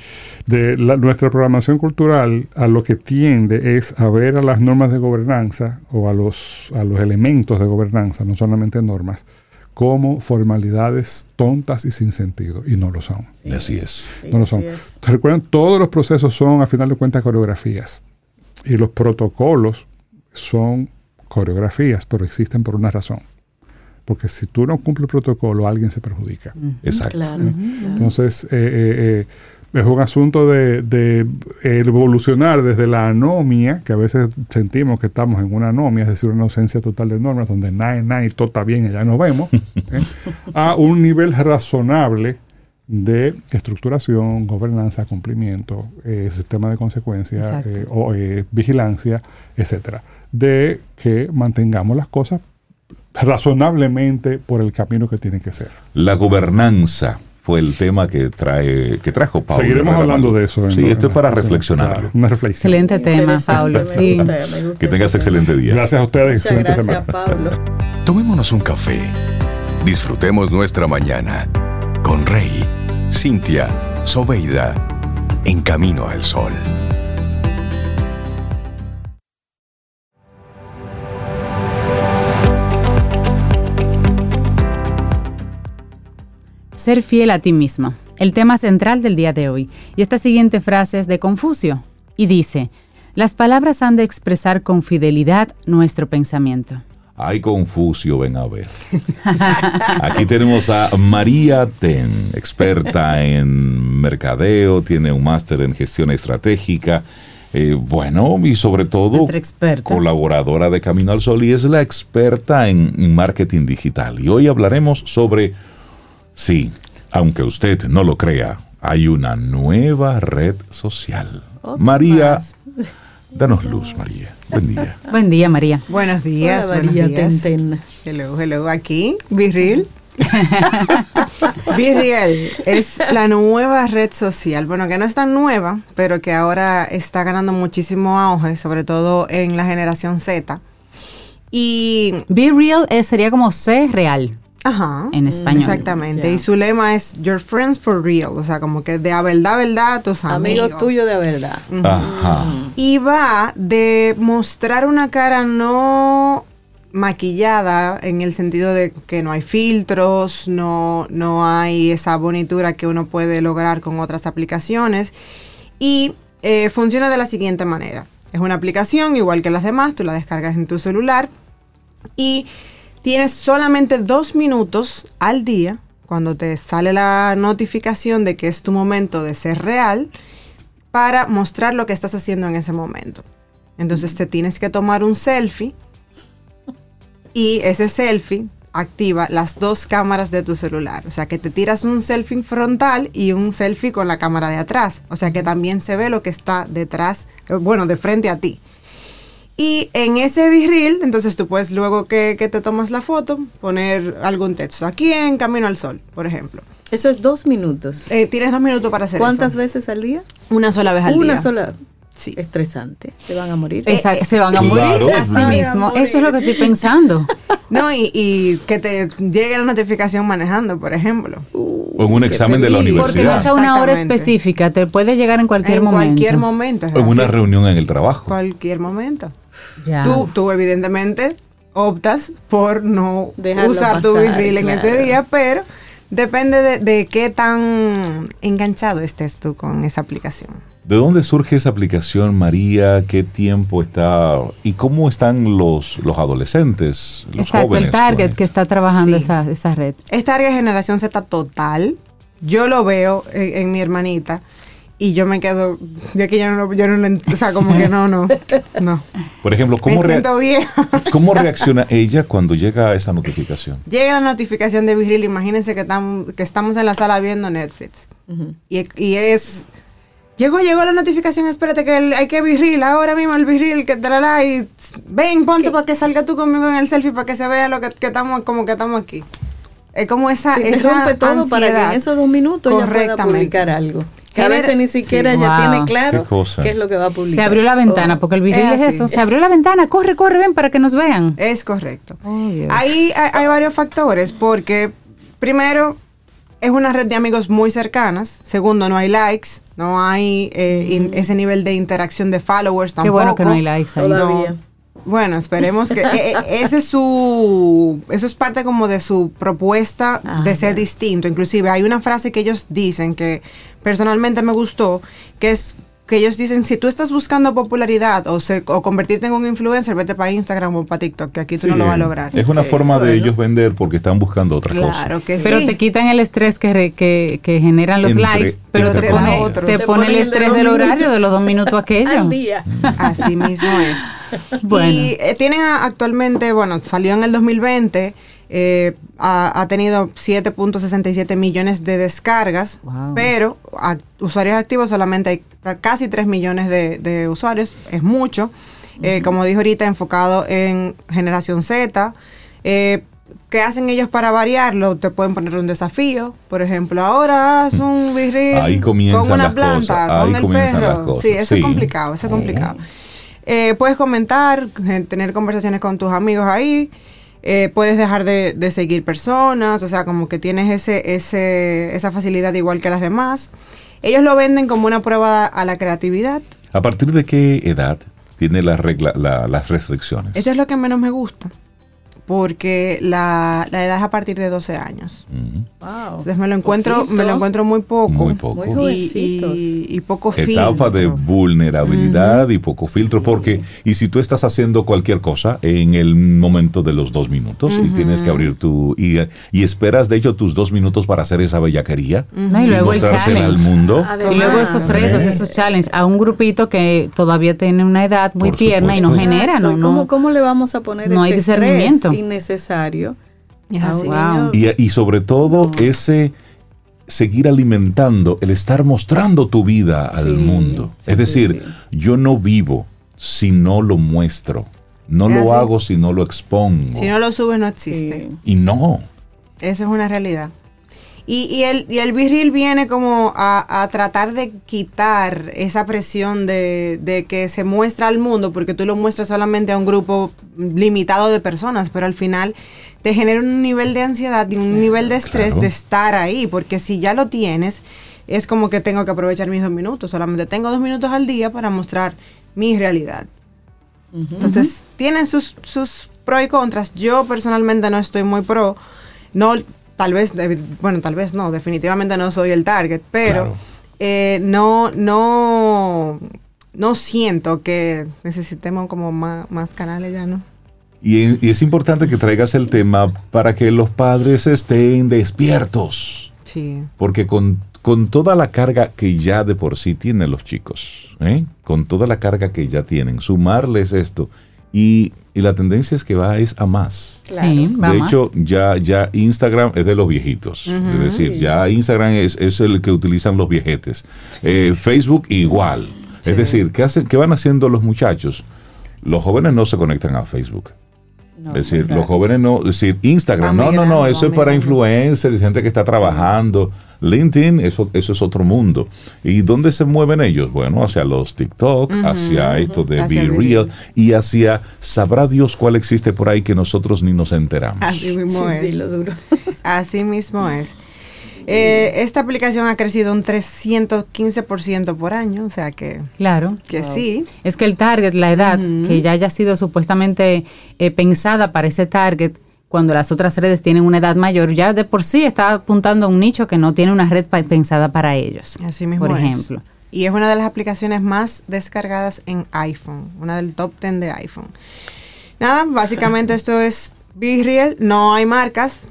de la- nuestra programación cultural a lo que tiende es a ver a las normas de gobernanza o a los, a los elementos de gobernanza, no solamente normas, como formalidades tontas y sin sentido. Y no lo son. Así es. Sí, no lo así son. es. ¿Se recuerdan? Todos los procesos son, a final de cuentas, coreografías. Y los protocolos son coreografías, pero existen por una razón. Porque si tú no cumples el protocolo, alguien se perjudica. Exacto. Claro, claro. Entonces, eh, eh, eh, es un asunto de, de evolucionar desde la anomia, que a veces sentimos que estamos en una anomia, es decir, una ausencia total de normas, donde nada, nada y todo está bien, allá nos vemos, (laughs) a un nivel razonable de estructuración, gobernanza, cumplimiento, sistema de consecuencias, o, vigilancia, etcétera, de que mantengamos las cosas razonablemente por el camino que tienen que ser. La gobernanza fue el tema que trae que trajo Pablo. Seguiremos hablando de eso. en- Sí, esto es para reflexionar. claro, una reflexión. Excelente tema, me Sí. Que tengas excelente día. Gracias a ustedes. Muchas Excelente gracias, semana. Pablo. Tomémonos un café. Disfrutemos nuestra mañana con Rey, Cintia, Soveida, en camino al sol. Ser fiel a ti mismo. el tema central del día de hoy. Y esta siguiente frase es de Confucio y dice, las palabras han de expresar con fidelidad nuestro pensamiento. Hay Confucio, ven a ver. (laughs) Aquí tenemos a María Ten, experta en mercadeo, tiene un máster en gestión estratégica. Eh, bueno, y sobre todo colaboradora de Camino al Sol y es la experta en, en marketing digital. Y hoy hablaremos sobre, sí, aunque usted no lo crea, hay una nueva red social. María, danos luz, María. Buen día. (laughs) Buen día, María. Buenos días, buenos días. Hello, hello. Aquí, Virril. (laughs) Virreal es la nueva red social. Bueno, que no es tan nueva, pero que ahora está ganando muchísimo auge, sobre todo en la generación Z. Y Be Real sería como C real. Ajá. En español. Exactamente. Y su lema es Your Friends for Real. O sea, como que de a verdad, verdad, tus amigos. Amigos tuyos de verdad. Ajá. Y va de mostrar una cara no maquillada en el sentido de que no hay filtros, no, no hay esa bonitura que uno puede lograr con otras aplicaciones. Y eh, funciona de la siguiente manera. Es una aplicación igual que las demás, tú la descargas en tu celular y tienes solamente dos minutos al día cuando te sale la notificación de que es tu momento de ser real para mostrar lo que estás haciendo en ese momento. Entonces te tienes que tomar un selfie y ese selfie activa las dos cámaras de tu celular. O sea que te tiras un selfie frontal y un selfie con la cámara de atrás. O sea que también se ve lo que está detrás, eh, bueno, de frente a ti. Y en ese virril, entonces tú puedes luego que, te tomas la foto, poner algún texto. Aquí en Camino al Sol, por ejemplo. Eso es dos minutos. Eh, tienes dos minutos para hacer ¿Cuántas veces al día? Una sola vez al día. Una sola. Sí. Estresante. Se van a morir. Exacto, se van a morir así mismo. Eso es lo que estoy pensando. (laughs) No, y, que te llegue la notificación manejando, por ejemplo. o en un examen de la universidad. Porque no es a una hora específica, te puede llegar en cualquier momento. En cualquier momento. En una reunión en el trabajo. Cualquier momento. Tú, tú evidentemente optas por no usar tu virril en ese día, pero depende de, de, qué tan enganchado estés tú con esa aplicación. ¿De dónde surge esa aplicación, María? ¿Qué tiempo está? ¿Y cómo están los, los adolescentes, los Exacto, el target que está trabajando esa, esa red. Es target generación Z total. Yo lo veo en mi hermanita y yo me quedo, ya que yo no, yo no o sea, como que no, no, no. Por ejemplo, ¿cómo, (laughs) ¿cómo reacciona ella cuando llega esa notificación? Llega la notificación de Viril, imagínense que, que estamos en la sala viendo Netflix. y, y, es, llegó, llegó la notificación, espérate que hay que Viril, ahora mismo el Viril, que te la y ven, ponte para que salga tú conmigo en el selfie, para que se vea lo que, estamos, como que estamos aquí. Es como esa, se rompe todo para que en esos dos minutos ella pueda publicar algo. Que a veces ni siquiera ya tiene claro ¿Qué, es lo que va a publicar. Se abrió la ventana, porque el video es, eso. Se abrió la ventana, corre, corre, ven para que nos vean. Es correcto. Oh, Ahí hay, varios factores, porque primero es una red de amigos muy cercanas. Segundo, no hay likes, no hay eh, ese nivel de interacción de followers tampoco. Qué bueno que no hay likes ahí. Todavía. Bueno, esperemos que eh, eh, ese es su eso es parte como de su propuesta ah, de ser distinto. Inclusive hay una frase que ellos dicen que personalmente me gustó, que es que ellos dicen, si tú estás buscando popularidad o, se, o convertirte en un influencer, vete para Instagram o para TikTok, que aquí tú no lo vas a lograr. Es una forma de ellos vender porque están buscando otra claro cosa. Que pero te quitan el estrés que, que, que generan los likes, pero te, pone, te, pone, el estrés del horario de los dos minutos aquellos. (laughs) Al día. Así mismo es. (laughs) bueno. Y eh, tienen actualmente, bueno, salió en el 2020 eh, ha, tenido 7.67 millones de descargas, pero usuarios activos solamente hay casi 3 millones de, usuarios, es mucho. Eh, como dijo ahorita, enfocado en generación Z. Eh, ¿Qué hacen ellos para variarlo? Te pueden poner un desafío. Por ejemplo, ahora haz un birril con una planta, con el perro. Sí, eso es complicado, eso es complicado. puedes comentar, tener conversaciones con tus amigos ahí. Eh, puedes dejar de, seguir personas, o sea, como que tienes ese, ese, esa facilidad igual que las demás. Ellos lo venden como una prueba a la creatividad. ¿A partir de qué edad tiene la regla, las restricciones? Esto es lo que menos me gusta. Porque la, la edad es a partir de 12 años. Ujú. Wow. Entonces me lo encuentro, Poquito. me lo encuentro muy poco. Muy poco. Muy Y, y- y poco Etapa de filtro. vulnerabilidad y poco filtro, porque, y si tú estás haciendo cualquier cosa en el momento de los dos minutos y tienes que abrir tu, y, y esperas de hecho tus dos minutos para hacer esa bellaquería No, y luego el al mundo, Además, Y luego esos retos, esos challenges a un grupito que todavía tiene una edad muy Por tierna y no supuesto. genera, ¿no? ¿y ¿Cómo, no ¿Cómo le vamos a poner no hay ese estrés discernimiento. Innecesario Es a así. un Wow. niño? y, y sobre todo ese seguir alimentando, el estar mostrando tu vida al mundo. sí, es decir, sí, yo no vivo si no lo muestro, no lo así. hago si no lo expongo. Si no lo subes, no existe. Sí. y no. Eso es una realidad. Y, y el, y el virril viene como a, a tratar de quitar esa presión de, de que se muestra al mundo, porque tú lo muestras solamente a un grupo limitado de personas, pero al final te genera un nivel de ansiedad y un nivel de estrés claro. de estar ahí, porque si ya lo tienes, es como que tengo que aprovechar mis dos minutos, solamente tengo dos minutos al día para mostrar mi realidad. Entonces, tienen sus, sus pros y contras. Yo personalmente no estoy muy pro. No, tal vez, bueno, tal vez no, definitivamente no soy el target, pero Claro. eh, no, no, no siento que necesitemos como más, más canales ya, ¿no? Y, y es importante que traigas el tema para que los padres estén despiertos. Sí. Porque con, con toda la carga que ya de por sí tienen los chicos, ¿eh? con toda la carga que ya tienen, sumarles esto. Y, y la tendencia es que va es a más. Sí, va de más. hecho, ya, ya Instagram es de los viejitos. Es decir, ya Instagram es, es el que utilizan los viejetes. Eh, Facebook igual. Es decir, ¿qué, hacen, ¿qué van haciendo los muchachos? Los jóvenes no se conectan a Facebook. No, es decir, los jóvenes no, es decir, Instagram, no, no, no, eso es para influencers, gente que está trabajando. LinkedIn, eso, eso es otro mundo. ¿Y dónde se mueven ellos? Bueno, hacia los TikTok, hacia esto de Hacia Be Be Real Real. y hacia sabrá Dios cuál existe por ahí que nosotros ni nos enteramos. Así mismo Sí, es. dilo duro. Así mismo es. Eh, esta aplicación ha crecido un 315% por año, o sea que, Claro. que sí. Es que el target, la edad, que ya haya sido supuestamente eh, pensada para ese target, cuando las otras redes tienen una edad mayor, ya de por sí está apuntando a un nicho que no tiene una red pa- pensada para ellos. Así mismo Por es. ejemplo. Y es una de las aplicaciones más descargadas en iPhone, una del top 10 de iPhone. Nada, básicamente (laughs) esto es Be Real, no hay marcas,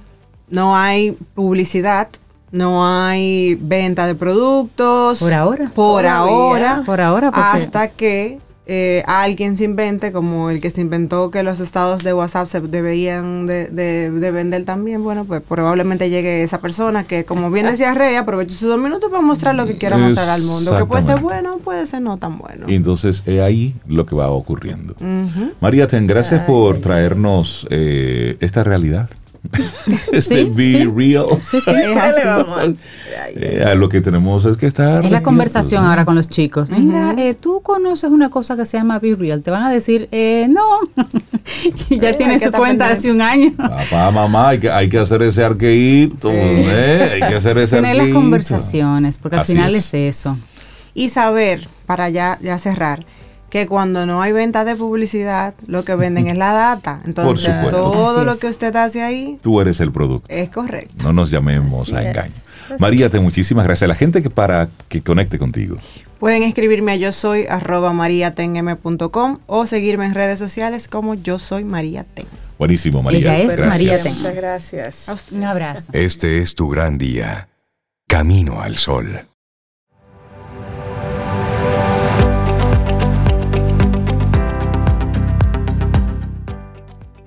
no hay publicidad, no hay venta de productos. Por ahora. Por Todavía. ahora. Por ahora, porque- Hasta que eh, alguien se invente, como el que se inventó que los estados de WhatsApp se deberían de, de- de vender también, bueno, pues probablemente llegue esa persona que, como bien decía Rey, aproveche sus dos minutos para mostrar lo que quiera mostrar al mundo. Que puede ser bueno, puede ser no tan bueno. Y entonces es ahí lo que va ocurriendo. María, ten gracias por traernos eh, esta realidad. (laughs) este Sí, Be sí. Real. Sí, Eh, a lo que tenemos es que estar. Es la conversación ¿no? ahora con los chicos. Mira, eh, tú conoces una cosa que se llama Be Real. Te van a decir, eh, no. (laughs) y ya Ay, tiene su cuenta pendiente. hace un año. Papá, mamá, hay que, hay que hacer ese arqueíto, ¿eh? Hay que hacer ese Tener las conversaciones, porque al Así final es. es, eso. Y saber, para ya, ya cerrar, que cuando no hay venta de publicidad, lo que venden es la data. Entonces, todo Así lo es. que usted hace ahí Tú eres el producto. es correcto. No nos llamemos Así a engaño. María, te muchísimas gracias. La gente que para que conecte contigo. Pueden escribirme a yo soy arroba mariatenm.com o seguirme en redes sociales como yo soy María Ten. Buenísimo, María. Ella es gracias. María Ten. Muchas gracias. Un abrazo. Este es tu gran día. Camino al sol.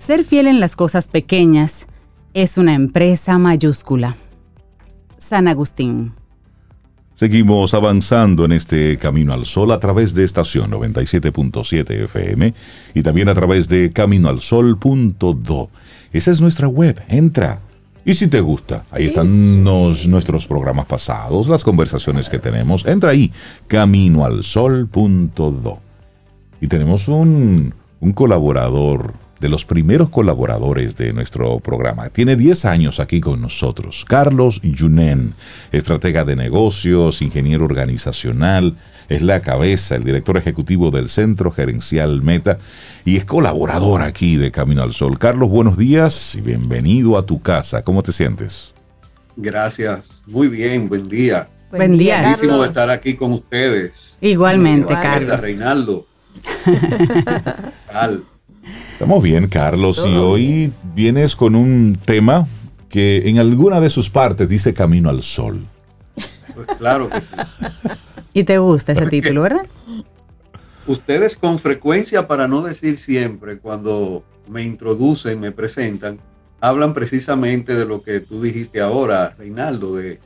Ser fiel en las cosas pequeñas es una empresa mayúscula. San Agustín. Seguimos avanzando en este camino al sol a través de estación 97.7 FM y también a través de caminoalsol.do. Esa es nuestra web. Entra. Y si te gusta, ahí están nos- nuestros programas pasados, las conversaciones que tenemos. Entra ahí, caminoalsol.do. Y tenemos un, un colaborador de los primeros colaboradores de nuestro programa. Tiene 10 años aquí con nosotros. Carlos Yunen, estratega de negocios, ingeniero organizacional, es la cabeza, el director ejecutivo del Centro Gerencial Meta y es colaborador aquí de Camino al Sol. Carlos, buenos días y bienvenido a tu casa. ¿Cómo te sientes? Gracias, muy bien, buen día. Buen día, Buenísimo de estar aquí con ustedes. Igualmente, Igual, Carlos. Reinaldo. (laughs) Tal. Estamos bien, Carlos, y hoy vienes con un tema que en alguna de sus partes dice Camino al Sol. Pues claro que sí. ¿Y te gusta ese título, verdad? Ustedes con frecuencia, para no decir siempre, cuando me introducen, me presentan, hablan precisamente de lo que tú dijiste ahora, Reinaldo, de,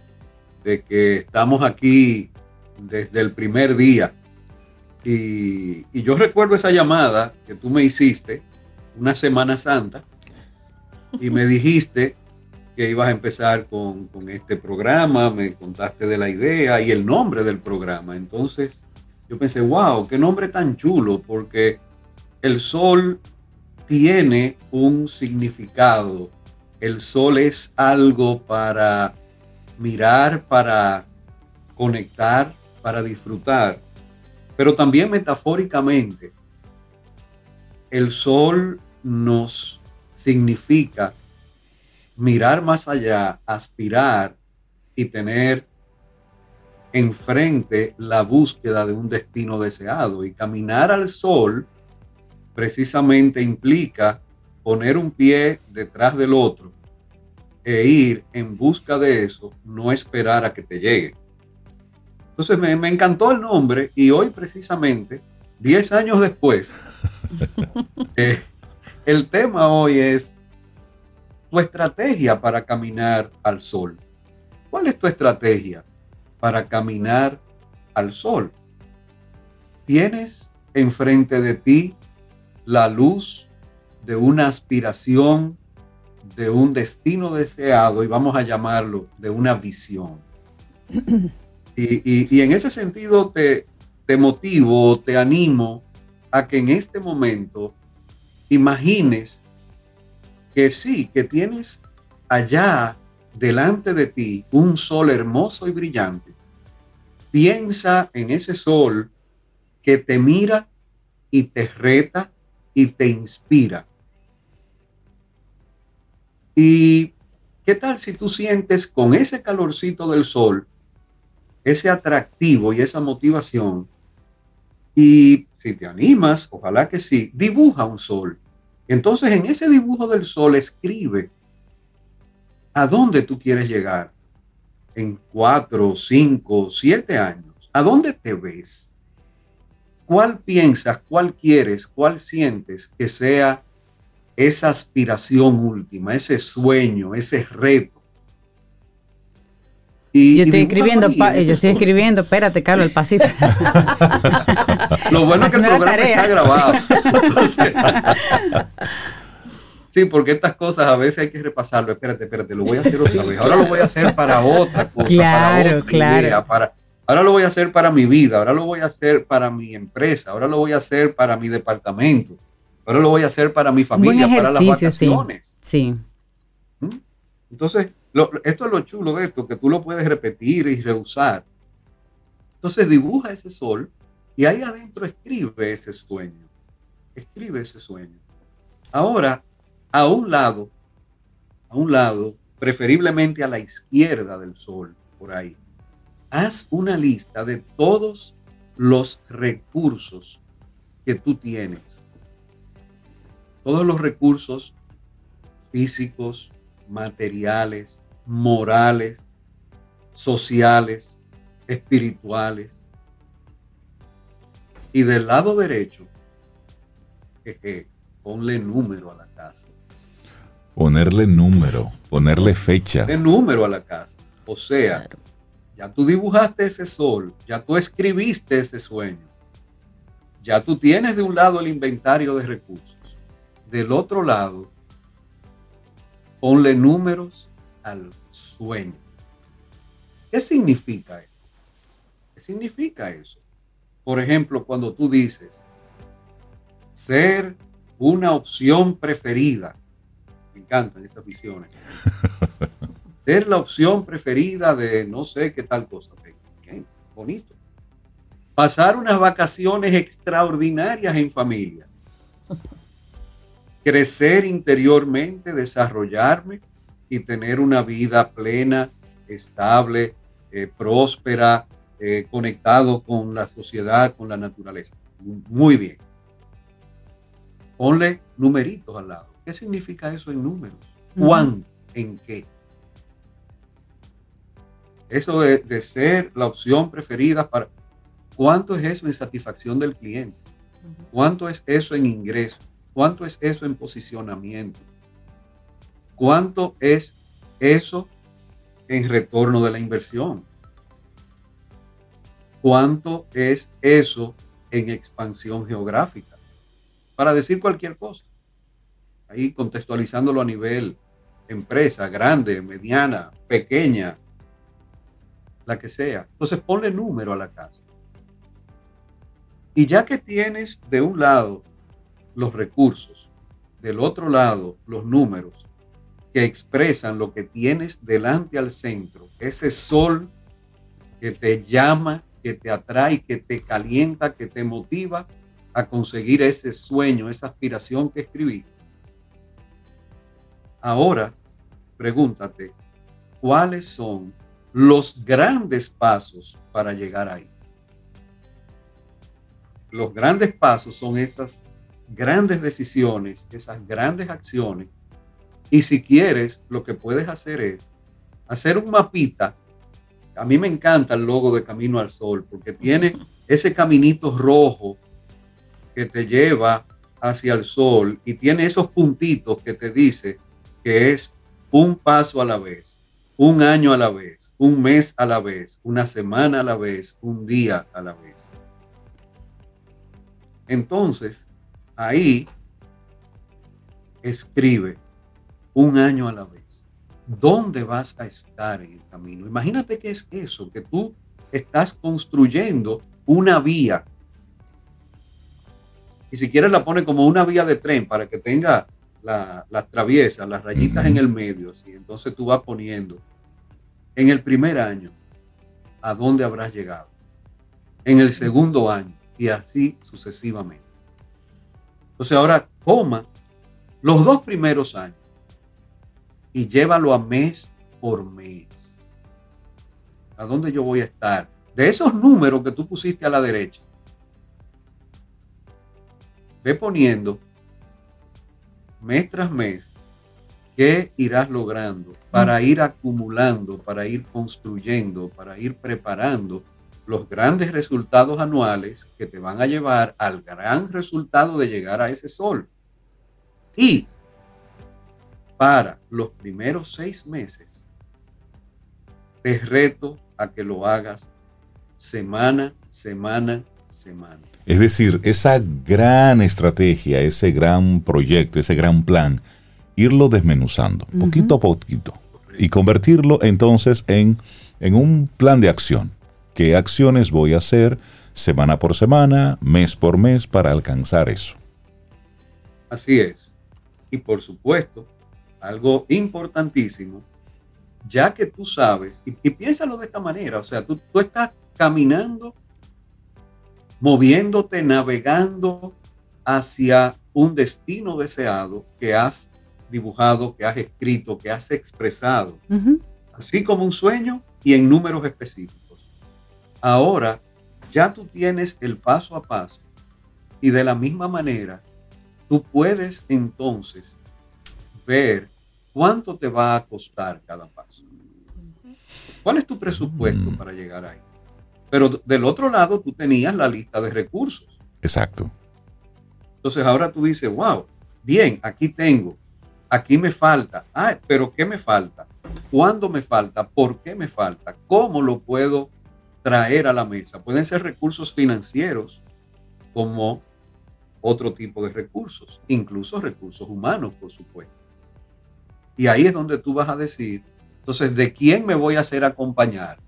de que estamos aquí desde el primer día. Y, y yo recuerdo esa llamada que tú me hiciste una Semana Santa y me dijiste que ibas a empezar con, con, este programa, me contaste de la idea y el nombre del programa. Entonces yo pensé, wow, qué nombre tan chulo, porque el sol tiene un significado. El sol es algo para mirar, para conectar, para disfrutar. Pero también metafóricamente, el sol nos significa mirar más allá, aspirar y tener enfrente la búsqueda de un destino deseado. Y caminar al sol precisamente implica poner un pie detrás del otro e ir en busca de eso, no esperar a que te llegue. Entonces me, me encantó el nombre y hoy precisamente, 10 años después, (laughs) eh, el tema hoy es tu estrategia para caminar al sol. ¿Cuál es tu estrategia para caminar al sol? ¿Tienes enfrente de ti la luz de una aspiración, de un destino deseado, y vamos a llamarlo de una visión? Y, en ese sentido te, te motivo, te animo a que en este momento imagines que sí, que tienes allá delante de ti un sol hermoso y brillante. Piensa en ese sol que te mira y te reta y te inspira. ¿Y qué tal si tú sientes con ese calorcito del sol, ese atractivo y esa motivación? Y si te animas, ojalá que sí, dibuja un sol. Entonces en ese dibujo del sol escribe a dónde tú quieres llegar en cuatro, cinco, siete años. ¿A dónde te ves? ¿Cuál piensas, cuál quieres, cuál sientes que sea esa aspiración última, ese sueño, ese reto? Y, yo estoy escribiendo, yo estoy escribiendo, espérate, Carlos, el pasito. (laughs) (laughs) Lo bueno es que el programa está grabado. Entonces, (laughs) sí, porque estas cosas a veces hay que repasarlo. Espérate, espérate, lo voy a hacer otra vez. Ahora lo voy a hacer para otra cosa. Claro, para otra claro. Idea, para, ahora lo voy a hacer para mi vida, ahora lo voy a hacer para mi empresa, ahora lo voy a hacer para mi departamento, ahora lo voy a hacer para mi familia, para las vacaciones. Sí. ¿Mm? Entonces, lo, esto es lo chulo de esto, que tú lo puedes repetir y reusar. Entonces dibuja ese sol y ahí adentro escribe ese sueño. Escribe ese sueño. Ahora, a un lado, a un lado, preferiblemente a la izquierda del sol, por ahí, haz una lista de todos los recursos que tú tienes. Todos los recursos físicos, materiales, morales, sociales, espirituales. Y del lado derecho, jeje, ponle número a la casa. Ponerle número, ponerle fecha. Ponle número a la casa. O sea, claro. ya tú dibujaste ese sol, ya tú escribiste ese sueño, ya tú tienes de un lado el inventario de recursos, del otro lado, ponle números al sueño. ¿Qué significa eso? ¿Qué significa eso? Por ejemplo, cuando tú dices ser una opción preferida. Me encantan esas visiones. (laughs) Ser la opción preferida de no sé qué tal cosa. bonito. Pasar unas vacaciones extraordinarias en familia. Crecer interiormente, desarrollarme y tener una vida plena, estable, eh, próspera, eh, conectado con la sociedad, con la naturaleza. Muy bien. Ponle numeritos al lado. ¿Qué significa eso en números? ¿Cuánto? ¿En qué? Eso de, de, ser la opción preferida para... ¿Cuánto es eso en satisfacción del cliente? ¿Cuánto es eso en ingreso? ¿Cuánto es eso en posicionamiento? ¿Cuánto es eso en retorno de la inversión? ¿Cuánto es eso en expansión geográfica? Para decir cualquier cosa. Ahí contextualizándolo a nivel empresa, grande, mediana, pequeña, la que sea. Entonces ponle número a la casa. Y ya que tienes de un lado los recursos, del otro lado los números que expresan lo que tienes delante al centro, ese sol que te llama que te atrae, que te calienta, que te motiva a conseguir ese sueño, esa aspiración que escribí. Ahora, pregúntate, ¿cuáles son los grandes pasos para llegar ahí? Los grandes pasos son esas grandes decisiones, esas grandes acciones. Y si quieres, lo que puedes hacer es hacer un mapita a mí me encanta el logo de Camino al Sol porque tiene ese caminito rojo que te lleva hacia el sol y tiene esos puntitos que te dice que es un paso a la vez, un año a la vez, un mes a la vez, una semana a la vez, un día a la vez. Entonces, ahí escribe un año a la vez dónde vas a estar en el camino. Imagínate que es eso, que tú estás construyendo una vía. Y si quieres la pone como una vía de tren para que tenga las traviesas, las rayitas en el medio. Así. Entonces tú vas poniendo en el primer año a dónde habrás llegado. En el segundo año y así sucesivamente. Entonces ahora coma los dos primeros años y llévalo a mes por mes. ¿A dónde yo voy a estar? De esos números que tú pusiste a la derecha, ve poniendo mes tras mes qué irás logrando para ir acumulando, para ir construyendo, para ir preparando los grandes resultados anuales que te van a llevar al gran resultado de llegar a ese sol. Y para los primeros seis meses, te reto a que lo hagas semana, semana, semana. Es decir, esa gran estrategia, ese gran proyecto, ese gran plan, irlo desmenuzando poquito a poquito y convertirlo entonces en, en un plan de acción. ¿Qué acciones voy a hacer semana por semana, mes por mes para alcanzar eso? Así es. Y por supuesto, algo importantísimo, ya que tú sabes, y, piénsalo de esta manera, o sea, tú, tú estás caminando, moviéndote, navegando hacia un destino deseado que has dibujado, que has escrito, que has expresado, así como un sueño y en números específicos. Ahora ya tú tienes el paso a paso y de la misma manera tú puedes entonces ver cuánto te va a costar cada paso. ¿Cuál es tu presupuesto mm. para llegar ahí? Pero del otro lado tú tenías la lista de recursos. Exacto. Entonces ahora tú dices, wow, bien, aquí tengo, aquí me falta. Ah, pero ¿qué me falta? ¿Cuándo me falta? ¿Por qué me falta? ¿Cómo lo puedo traer a la mesa? Pueden ser recursos financieros como otro tipo de recursos, incluso recursos humanos, por supuesto. Y ahí es donde tú vas a decir, entonces, ¿de quién me voy a hacer acompañar?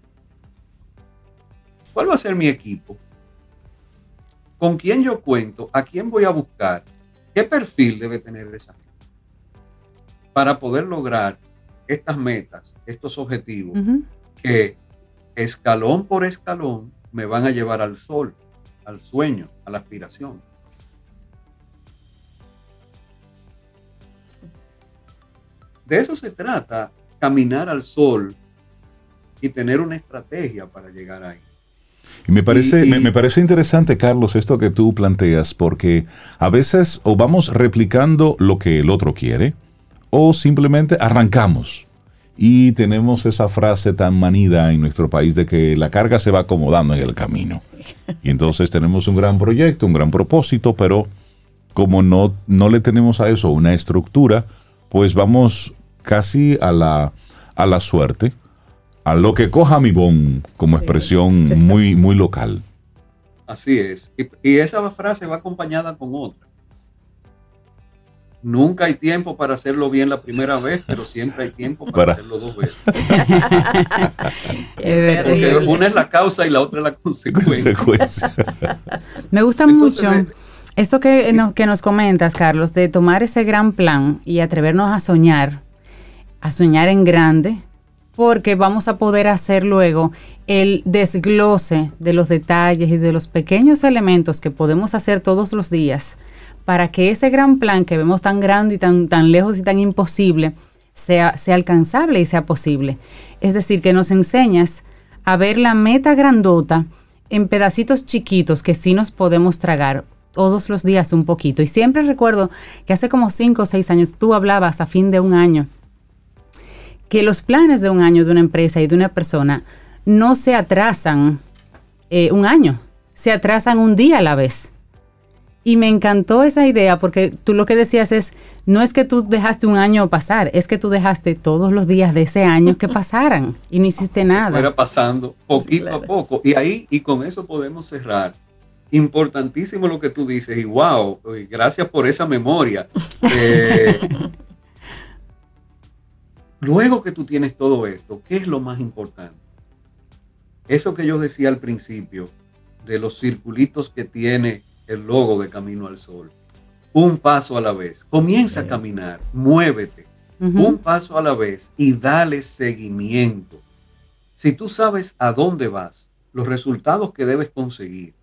¿Cuál va a ser mi equipo? ¿Con quién yo cuento? ¿A quién voy a buscar? ¿Qué perfil debe tener esa gente para poder lograr estas metas, estos objetivos, que escalón por escalón me van a llevar al sol, al sueño, a la aspiración? De eso se trata, caminar al sol y tener una estrategia para llegar ahí. Y me parece, me, parece interesante, Carlos, esto que tú planteas, porque a veces o vamos replicando lo que el otro quiere, o simplemente arrancamos. Y tenemos esa frase tan manida en nuestro país de que la carga se va acomodando en el camino. Y entonces tenemos un gran proyecto, un gran propósito, pero como no, no le tenemos a eso una estructura, pues vamos casi a la, a la suerte, a lo que coja mi bon, como expresión muy, muy local. Así es. Y, esa frase va acompañada con otra. Nunca hay tiempo para hacerlo bien la primera vez, pero siempre hay tiempo para, hacerlo dos veces. Porque una es la causa y la otra es la consecuencia. (laughs) Me gusta mucho esto que, que nos comentas, Carlos, de tomar ese gran plan y atrevernos a soñar a soñar en grande, porque vamos a poder hacer luego el desglose de los detalles y de los pequeños elementos que podemos hacer todos los días para que ese gran plan que vemos tan grande y tan, tan lejos y tan imposible sea, sea alcanzable y sea posible. Es decir, que nos enseñas a ver la meta grandota en pedacitos chiquitos que sí nos podemos tragar todos los días un poquito. Y siempre recuerdo que hace como cinco o seis años tú hablabas a fin de un año que los planes de un año de una empresa y de una persona no se atrasan eh, un año, se atrasan un día a la vez. Y me encantó esa idea porque tú lo que decías es, no es que tú dejaste un año pasar, es que tú dejaste todos los días de ese año que pasaran y no hiciste nada. Era pasando poquito a poco. Y ahí, y con eso podemos cerrar. Importantísimo lo que tú dices y wow, gracias por esa memoria. (laughs) Eh, Luego que tú tienes todo esto, ¿qué es lo más importante? Eso que yo decía al principio, de los circulitos que tiene el logo de Camino al Sol. Un paso a la vez. Comienza a caminar, muévete. Un paso a la vez y dale seguimiento. Si tú sabes a dónde vas, los resultados que debes conseguir,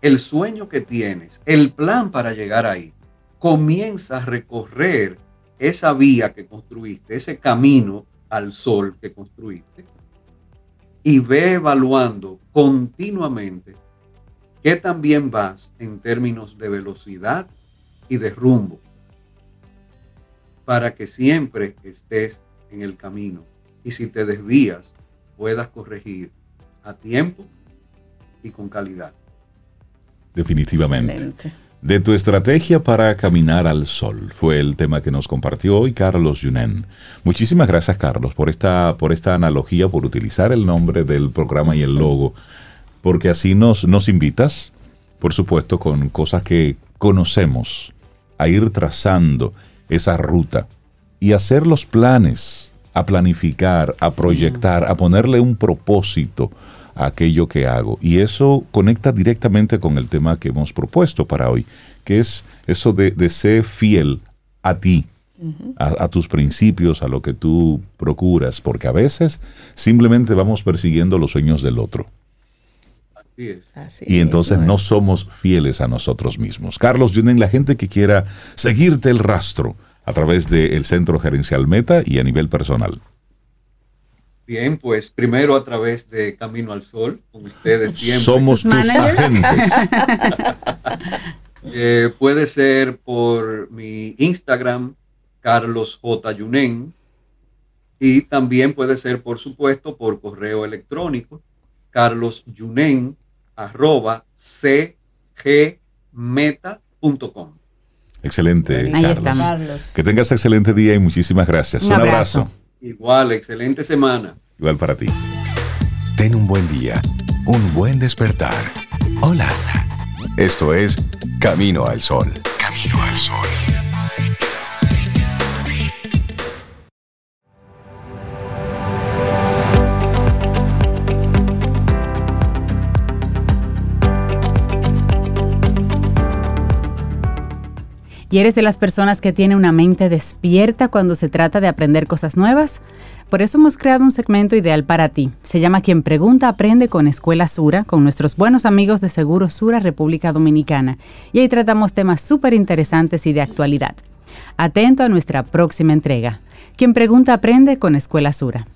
el sueño que tienes, el plan para llegar ahí, comienza a recorrer esa vía que construiste, ese camino al sol que construiste, y ve evaluando continuamente que también vas en términos de velocidad y de rumbo, para que siempre estés en el camino. Y si te desvías puedas corregir a tiempo y con calidad. Definitivamente de tu estrategia para caminar al sol. Fue el tema que nos compartió hoy Carlos Yunen. Muchísimas gracias Carlos por esta, por esta analogía, por utilizar el nombre del programa y el logo, porque así nos, nos invitas, por supuesto, con cosas que conocemos, a ir trazando esa ruta y hacer los planes, a planificar, a proyectar, a ponerle un propósito aquello que hago. Y eso conecta directamente con el tema que hemos propuesto para hoy, que es eso de, ser fiel a ti, a, tus principios, a lo que tú procuras, porque a veces simplemente vamos persiguiendo los sueños del otro. y entonces no somos fieles a nosotros mismos. Carlos Junen, la gente que quiera seguirte el rastro a través del Centro Gerencial Meta y a nivel personal. Bien, pues primero a través de Camino al Sol, con ustedes siempre. Somos tus agentes. (laughs) Eh, puede ser por mi Instagram, Carlos J. Yunen, y también puede ser, por supuesto, por correo electrónico, carlosyunen, arroba cgmeta.com. Excelente, Carlos. Que tengas excelente día y muchísimas gracias. Un, abrazo. Igual, excelente semana. Igual para ti. Ten un buen día, un buen despertar. Hola. Esto es Camino al Sol. Camino al Sol. ¿Y eres de las personas que tiene una mente despierta cuando se trata de aprender cosas nuevas? Por eso hemos creado un segmento ideal para ti. Se llama Quien Pregunta Aprende con Escuela Sura, con nuestros buenos amigos de Seguro Sura República Dominicana. Y ahí tratamos temas súper interesantes y de actualidad. Atento a nuestra próxima entrega. Quien Pregunta Aprende con Escuela Sura.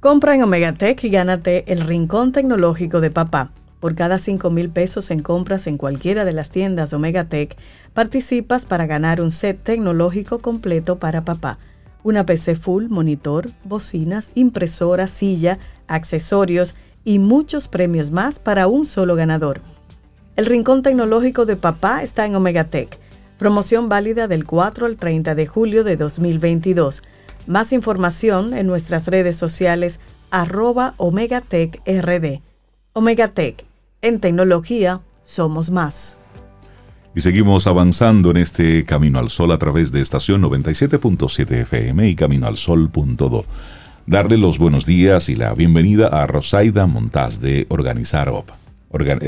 Compra en Omegatech y gánate el rincón tecnológico de papá. Por cada 5 mil pesos en compras en cualquiera de las tiendas Omegatech, participas para ganar un set tecnológico completo para papá. Una PC full, monitor, bocinas, impresora, silla, accesorios y muchos premios más para un solo ganador. El Rincón Tecnológico de Papá está en Omegatech. Promoción válida del 4 al 30 de julio de 2022. Más información en nuestras redes sociales arroba Omegatech RD. Omegatech, en tecnología somos más. Y seguimos avanzando en este Camino al Sol a través de estación 97.7 FM y caminoalsol.do. Darle los buenos días y la bienvenida a Rosaida Montaz de Organizar Op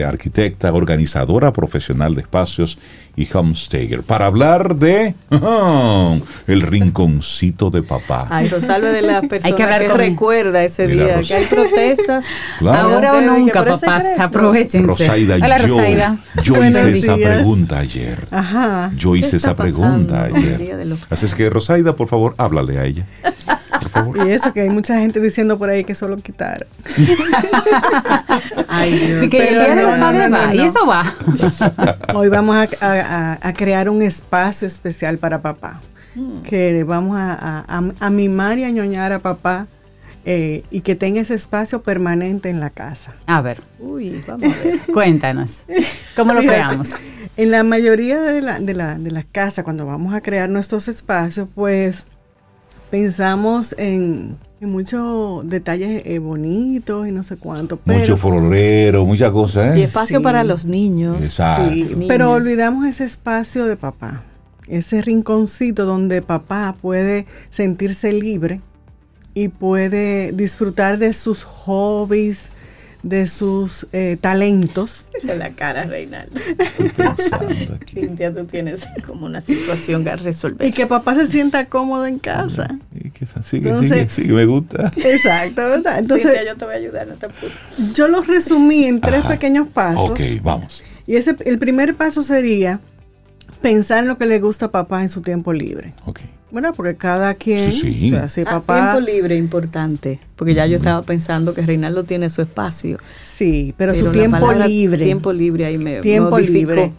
arquitecta, organizadora profesional de espacios y homestayer, para hablar de (laughs) el rinconcito de papá. Ay, Rosalba de la (laughs) persona que, recuerda ese día, que hay protestas. Ahora o nunca, papás, aprovechen. Rosaida, yo, yo hice esa pregunta ayer. Ajá. Yo hice esa pregunta ayer. Así es que, Rosaida, por favor, háblale a ella. (laughs) Y eso que hay mucha gente diciendo por ahí que solo quitar. (laughs) Ay, Dios. Y eso va. (laughs) Hoy vamos a, crear un espacio especial para papá. Hmm. Que vamos a, mimar y a ñoñar a papá. Eh, y que tenga ese espacio permanente en la casa. A ver. Uy, vamos a ver. (laughs) Cuéntanos. ¿Cómo lo creamos? En la mayoría de, la, de, la, de las casas, cuando vamos a crear nuestros espacios, pues pensamos en, muchos detalles eh, bonitos y no sé cuánto. Mucho florero, muchas cosas. ¿eh? Y espacio para los niños. Sí, pero olvidamos ese espacio de papá, ese rinconcito donde papá puede sentirse libre y puede disfrutar de sus hobbies, de sus eh, talentos. De la cara, Reinaldo. Cintia, tú tienes como una situación a resolver. Y que papá se sienta cómodo en casa. sigue, sigue, sigue, me gusta. Exacto, ¿verdad? Entonces, Cintia, yo te voy a ayudar, no te apures. Yo lo resumí en tres pequeños pasos. Ok, vamos. Y ese, el primer paso sería pensar en lo que le gusta a papá en su tiempo libre. Ok. Bueno, porque cada quien, sí, sí. Ah, papá, tiempo libre importante, porque ya yo estaba pensando que Reinaldo tiene su espacio. Sí, pero, su tiempo libre. Tiempo libre ahí me Tiempo libre.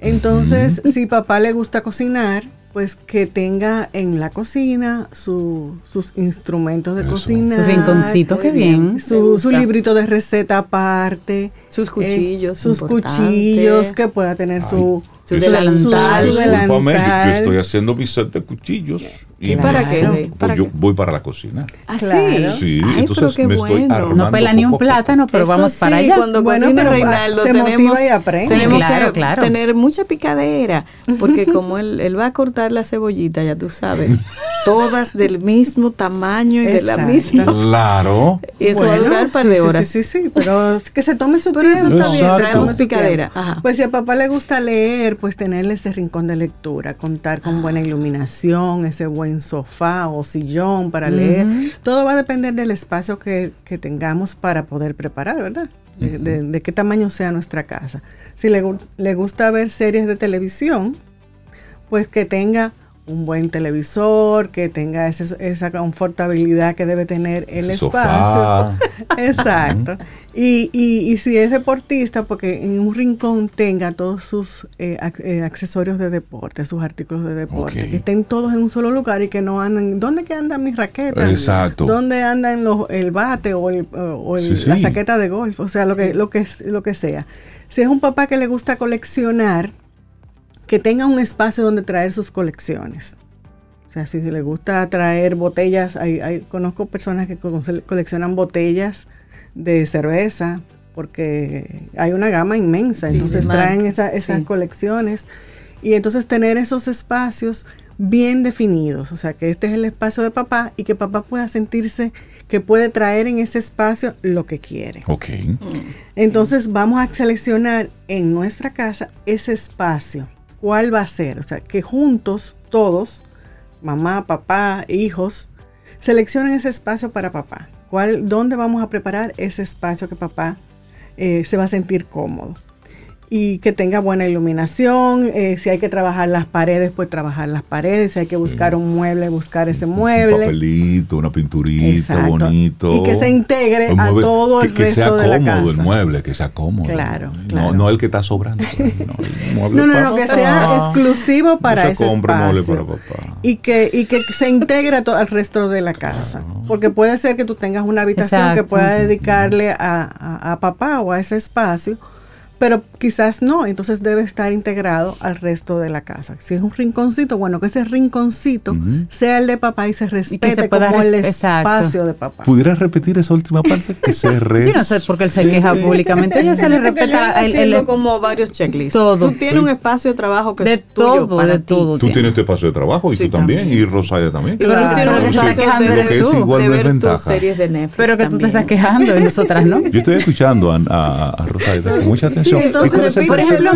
Entonces, si papá le gusta cocinar, pues que tenga en la cocina sus instrumentos de cocina. Su rinconcito, qué bien. Su, librito de receta aparte. Sus cuchillos. sus cuchillos, que pueda tener su su delantal. Su delantal. Yo estoy haciendo mi set de cuchillos. ¿Y para qué? Pues yo voy para la cocina. ¿Ah, sí? Sí, entonces me estoy armando No pela ni un plátano, pero vamos para allá. Cuando bueno, pero Reinaldo, se tenemos, motiva y aprende. Tenemos claro, que claro. tener mucha picadera, porque (laughs) como él, él va a cortar la cebollita, ya tú sabes, todas del mismo tamaño y de la misma. Claro. Y eso va a durar un par de horas. Sí, sí, sí, pero que se tome su pero tiempo. Eso está bien, traemos picadera. Ajá. Pues si a papá le gusta leer, pues tenerle ese rincón de lectura, contar con buena ah. iluminación, ese buen sofá o sillón para leer. Todo va a depender del espacio que, tengamos para poder preparar, ¿verdad? De, qué tamaño sea nuestra casa. Si le, le gusta ver series de televisión, pues que tenga un buen televisor, que tenga esa confortabilidad que debe tener el, espacio. (laughs) Exacto. y, y, si es deportista, porque en un rincón tenga todos sus eh, eh, accesorios de deporte, sus artículos de deporte, que estén todos en un solo lugar y que no anden. ¿Dónde que andan mis raquetas? Exacto. ¿Dónde andan los, el bate o, el, o la saqueta de golf? O sea, lo que, lo, que, lo que sea. Si es un papá que le gusta coleccionar, que tenga un espacio donde traer sus colecciones. O sea, si le gusta traer botellas, hay, conozco personas que coleccionan botellas de cerveza, porque hay una gama inmensa, entonces traen esas colecciones. Y entonces tener esos espacios bien definidos, o sea, que este es el espacio de papá y que papá pueda sentirse que puede traer en ese espacio lo que quiere. Ok. Entonces vamos a seleccionar en nuestra casa ese espacio cuál va a ser. O sea, que juntos, todos, mamá, papá, hijos, seleccionen ese espacio para papá. ¿Cuál, ¿Dónde vamos a preparar ese espacio que papá eh, se va a sentir cómodo? Y que tenga buena iluminación. Eh, si hay que trabajar las paredes, pues trabajar las paredes. Si hay que buscar un mueble, buscar ese mueble. Un papelito, una pinturita, bonito. Y que se integre a todo el que, resto de la casa. Que sea cómodo el mueble, que sea cómodo. Claro, No, no el que está sobrando. (laughs) No, no, no, que sea exclusivo para ese espacio. Para papá. Y que, y que se integre a todo el resto de la casa. Porque puede ser que tú tengas una habitación que pueda dedicarle a, a, a papá o a ese espacio pero quizás no, entonces debe estar integrado al resto de la casa. Si es un rinconcito, bueno, que ese rinconcito sea el de papá y se respete como el espacio de papá. ¿Pudieras repetir esa última parte? Que se (laughs) Yo no sé por qué él se queja públicamente, ella se le respeta el, como varios checklists. Todo. Tú tienes un espacio de trabajo que de es tuyo todo, para de todo. Tú tienes tu espacio de trabajo y tú también, y Rosaya también. Claro, tú tienes un espacio de, que es igual de, ver tus series de Netflix Pero que tú te estás quejando y nosotras no. (laughs) Yo estoy escuchando a, a, a Rosaya con mucha atención. Entonces, por ejemplo,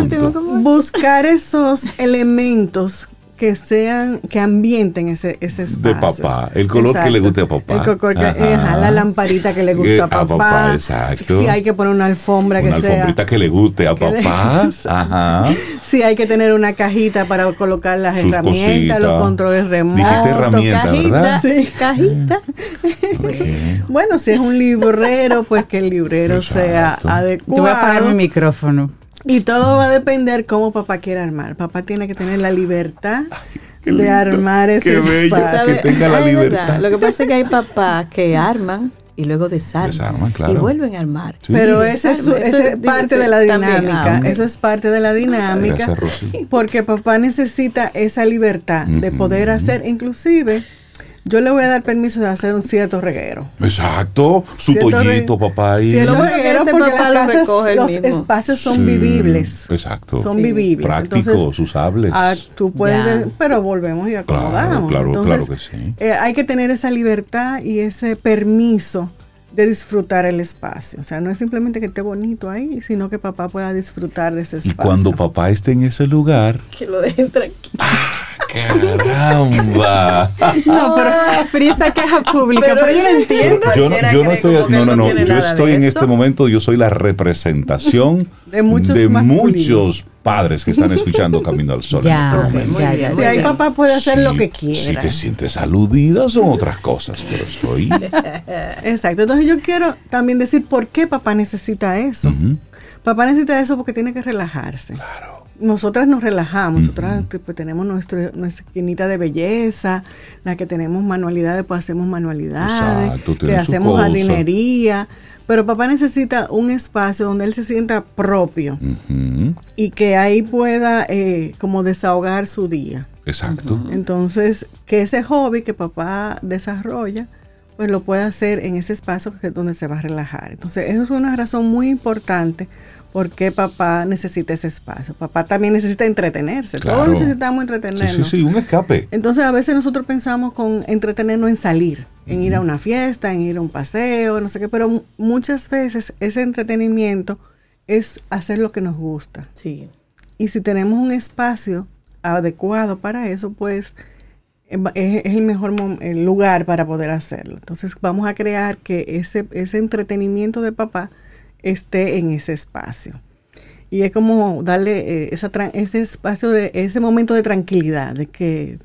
buscar esos elementos que sean, que ambienten ese, ese espacio. De papá, el color que le guste a papá. El color que, ajá, la lamparita que le gusta a papá. A papá exacto. Si hay que poner una alfombra una que sea. Una alfombrita que le guste a papá. (laughs) ajá. Si hay que tener una cajita para colocar las Sus herramientas, cositas. los controles remotos. Dijiste herramienta, cajita, ¿verdad? Sí, cajita. Okay. bueno, si es un librero, pues que el librero exacto. sea adecuado. Yo voy a apagar mi micrófono. Y todo va a depender cómo papá quiera armar. Papá tiene que tener la libertad Ay, de armar ese qué bello, espacio. que tenga la libertad. Lo que pasa es que hay papás que arman y luego desarman, desarman claro. y vuelven a armar. Sí. Pero esa es, es, parte de la dinámica. Eso es parte de la dinámica. Gracias, porque papá necesita esa libertad uh -huh. de poder hacer, inclusive yo le voy a dar permiso de hacer un cierto reguero. Exacto, su toallito, papá. Ahí. Cierto reguero porque papá las casas, lo los mismo. espacios son sí, vivibles. Exacto. Son sí. vivibles. Prácticos, usables. Ah, tú puedes, ya. pero volvemos y acomodamos. Claro, claro, Entonces, claro que sí. Eh, hay que tener esa libertad y ese permiso de disfrutar el espacio. O sea, no es simplemente que esté bonito ahí, sino que papá pueda disfrutar de ese espacio. Y cuando papá esté en ese lugar... Que lo dejen tranquilo. ¡Caramba! (laughs) No, pero, esta queja pública, pero, pero yo no entiendo. Yo no, yo no estoy, no, no, no, yo estoy en este momento, yo soy la representación (laughs) de muchos, de muchos padres que están escuchando (laughs) Camino al Sol ya, en este momento. Ya, ya, si hay papá puede hacer lo que quiera. Si te sientes aludida son otras cosas, pero estoy... Exacto, entonces yo quiero también decir por qué papá necesita eso. Uh -huh. Papá necesita eso porque tiene que relajarse. Claro nosotras nos relajamos, nosotras pues, tenemos nuestro, nuestra esquinita de belleza, la que tenemos manualidades, pues hacemos manualidades, Exacto, que hacemos jardinería, pero papá necesita un espacio donde él se sienta propio uh -huh. y que ahí pueda eh, como desahogar su día. Exacto. Uh -huh. Entonces, que ese hobby que papá desarrolla, pues lo pueda hacer en ese espacio que es donde se va a relajar. Entonces, eso es una razón muy importante por qué papá necesita ese espacio. Papá también necesita entretenerse. Claro. Todos necesitamos entretenernos. Sí, sí, sí, un escape. Entonces, a veces nosotros pensamos con entretenernos en salir, en ir a una fiesta, en ir a un paseo, no sé qué, pero muchas veces ese entretenimiento es hacer lo que nos gusta. Sí. Y si tenemos un espacio adecuado para eso, pues es, el mejor el lugar para poder hacerlo. Entonces vamos a crear que ese, ese entretenimiento de papá esté en ese espacio. Y es como darle eh, esa, ese espacio, de ese momento de tranquilidad, de que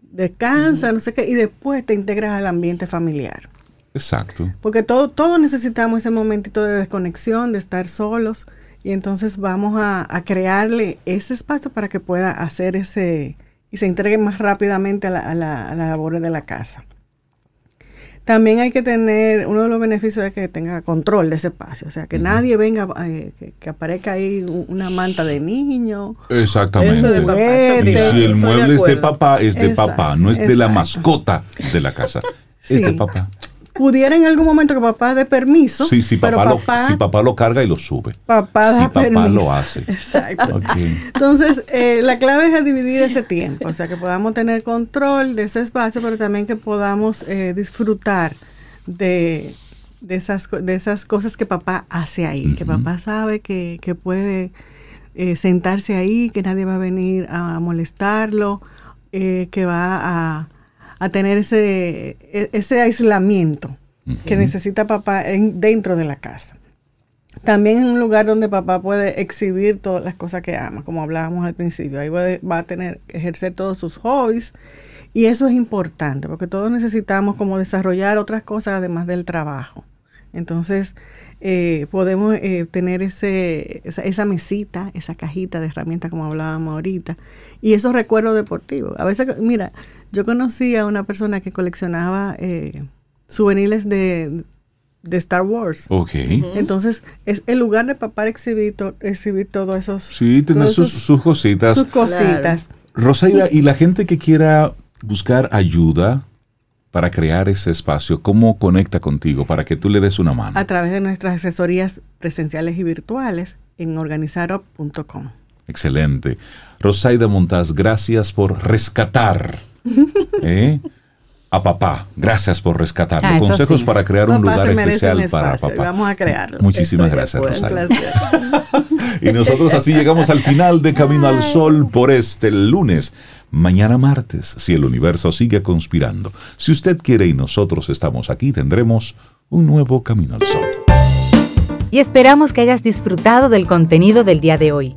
descansa, no sé qué, y después te integras al ambiente familiar. Exacto. Porque todo, todos necesitamos ese momentito de desconexión, de estar solos, y entonces vamos a, a crearle ese espacio para que pueda hacer ese, y se integre más rápidamente a la, a la, a la labor de la casa. También hay que tener, uno de los beneficios es que tenga control de ese espacio, o sea, que uh -huh. nadie venga, eh, que, que, aparezca ahí una manta de niño. Exactamente. Eso de papá, y si el mueble es de papá, es de exacto, papá, no es exacto. de la mascota de la casa, sí. es de papá. Pudiera en algún momento que papá dé permiso. Sí, papá, pero papá, lo, si papá lo carga y lo sube. Papá da si papá permiso. lo hace. (laughs) Exacto. Okay. Entonces, eh, la clave es dividir ese tiempo, o sea, que podamos tener control de ese espacio, pero también que podamos eh, disfrutar de, de, esas, de esas cosas que papá hace ahí, uh -huh. que papá sabe que, que puede eh, sentarse ahí, que nadie va a venir a molestarlo, eh, que va a, a tener ese, e, ese aislamiento que necesita papá en, dentro de la casa. También es un lugar donde papá puede exhibir todas las cosas que ama, como hablábamos al principio. Ahí va, a tener, ejercer todos sus hobbies. Y eso es importante, porque todos necesitamos como desarrollar otras cosas además del trabajo. Entonces, eh, podemos eh, tener ese, esa, mesita, esa cajita de herramientas como hablábamos ahorita, y esos recuerdos deportivos. A veces, mira, yo conocí a una persona que coleccionaba eh, souvenirs de, Star Wars. Ok. Entonces, es el lugar de papá exhibir, exhibir todos esos... Sí, tener sus, cositas. Sus cositas. Rosaida, y la gente que quiera buscar ayuda para crear ese espacio, ¿cómo conecta contigo para que tú le des una mano? A través de nuestras asesorías presenciales y virtuales en organizarup.com. Excelente. Rosaida Montaz, gracias por rescatar (laughs) ¿eh? a papá. Gracias por rescatar. Ah, Consejos para crear un lugar especial para papá. Vamos a crearlo. Muchísimas gracias, Rosaida. (laughs) y nosotros así llegamos al final de Camino al Sol por este lunes. Mañana martes, si el universo sigue conspirando, si usted quiere y nosotros estamos aquí, tendremos un nuevo Camino al Sol. Y esperamos que hayas disfrutado del contenido del día de hoy.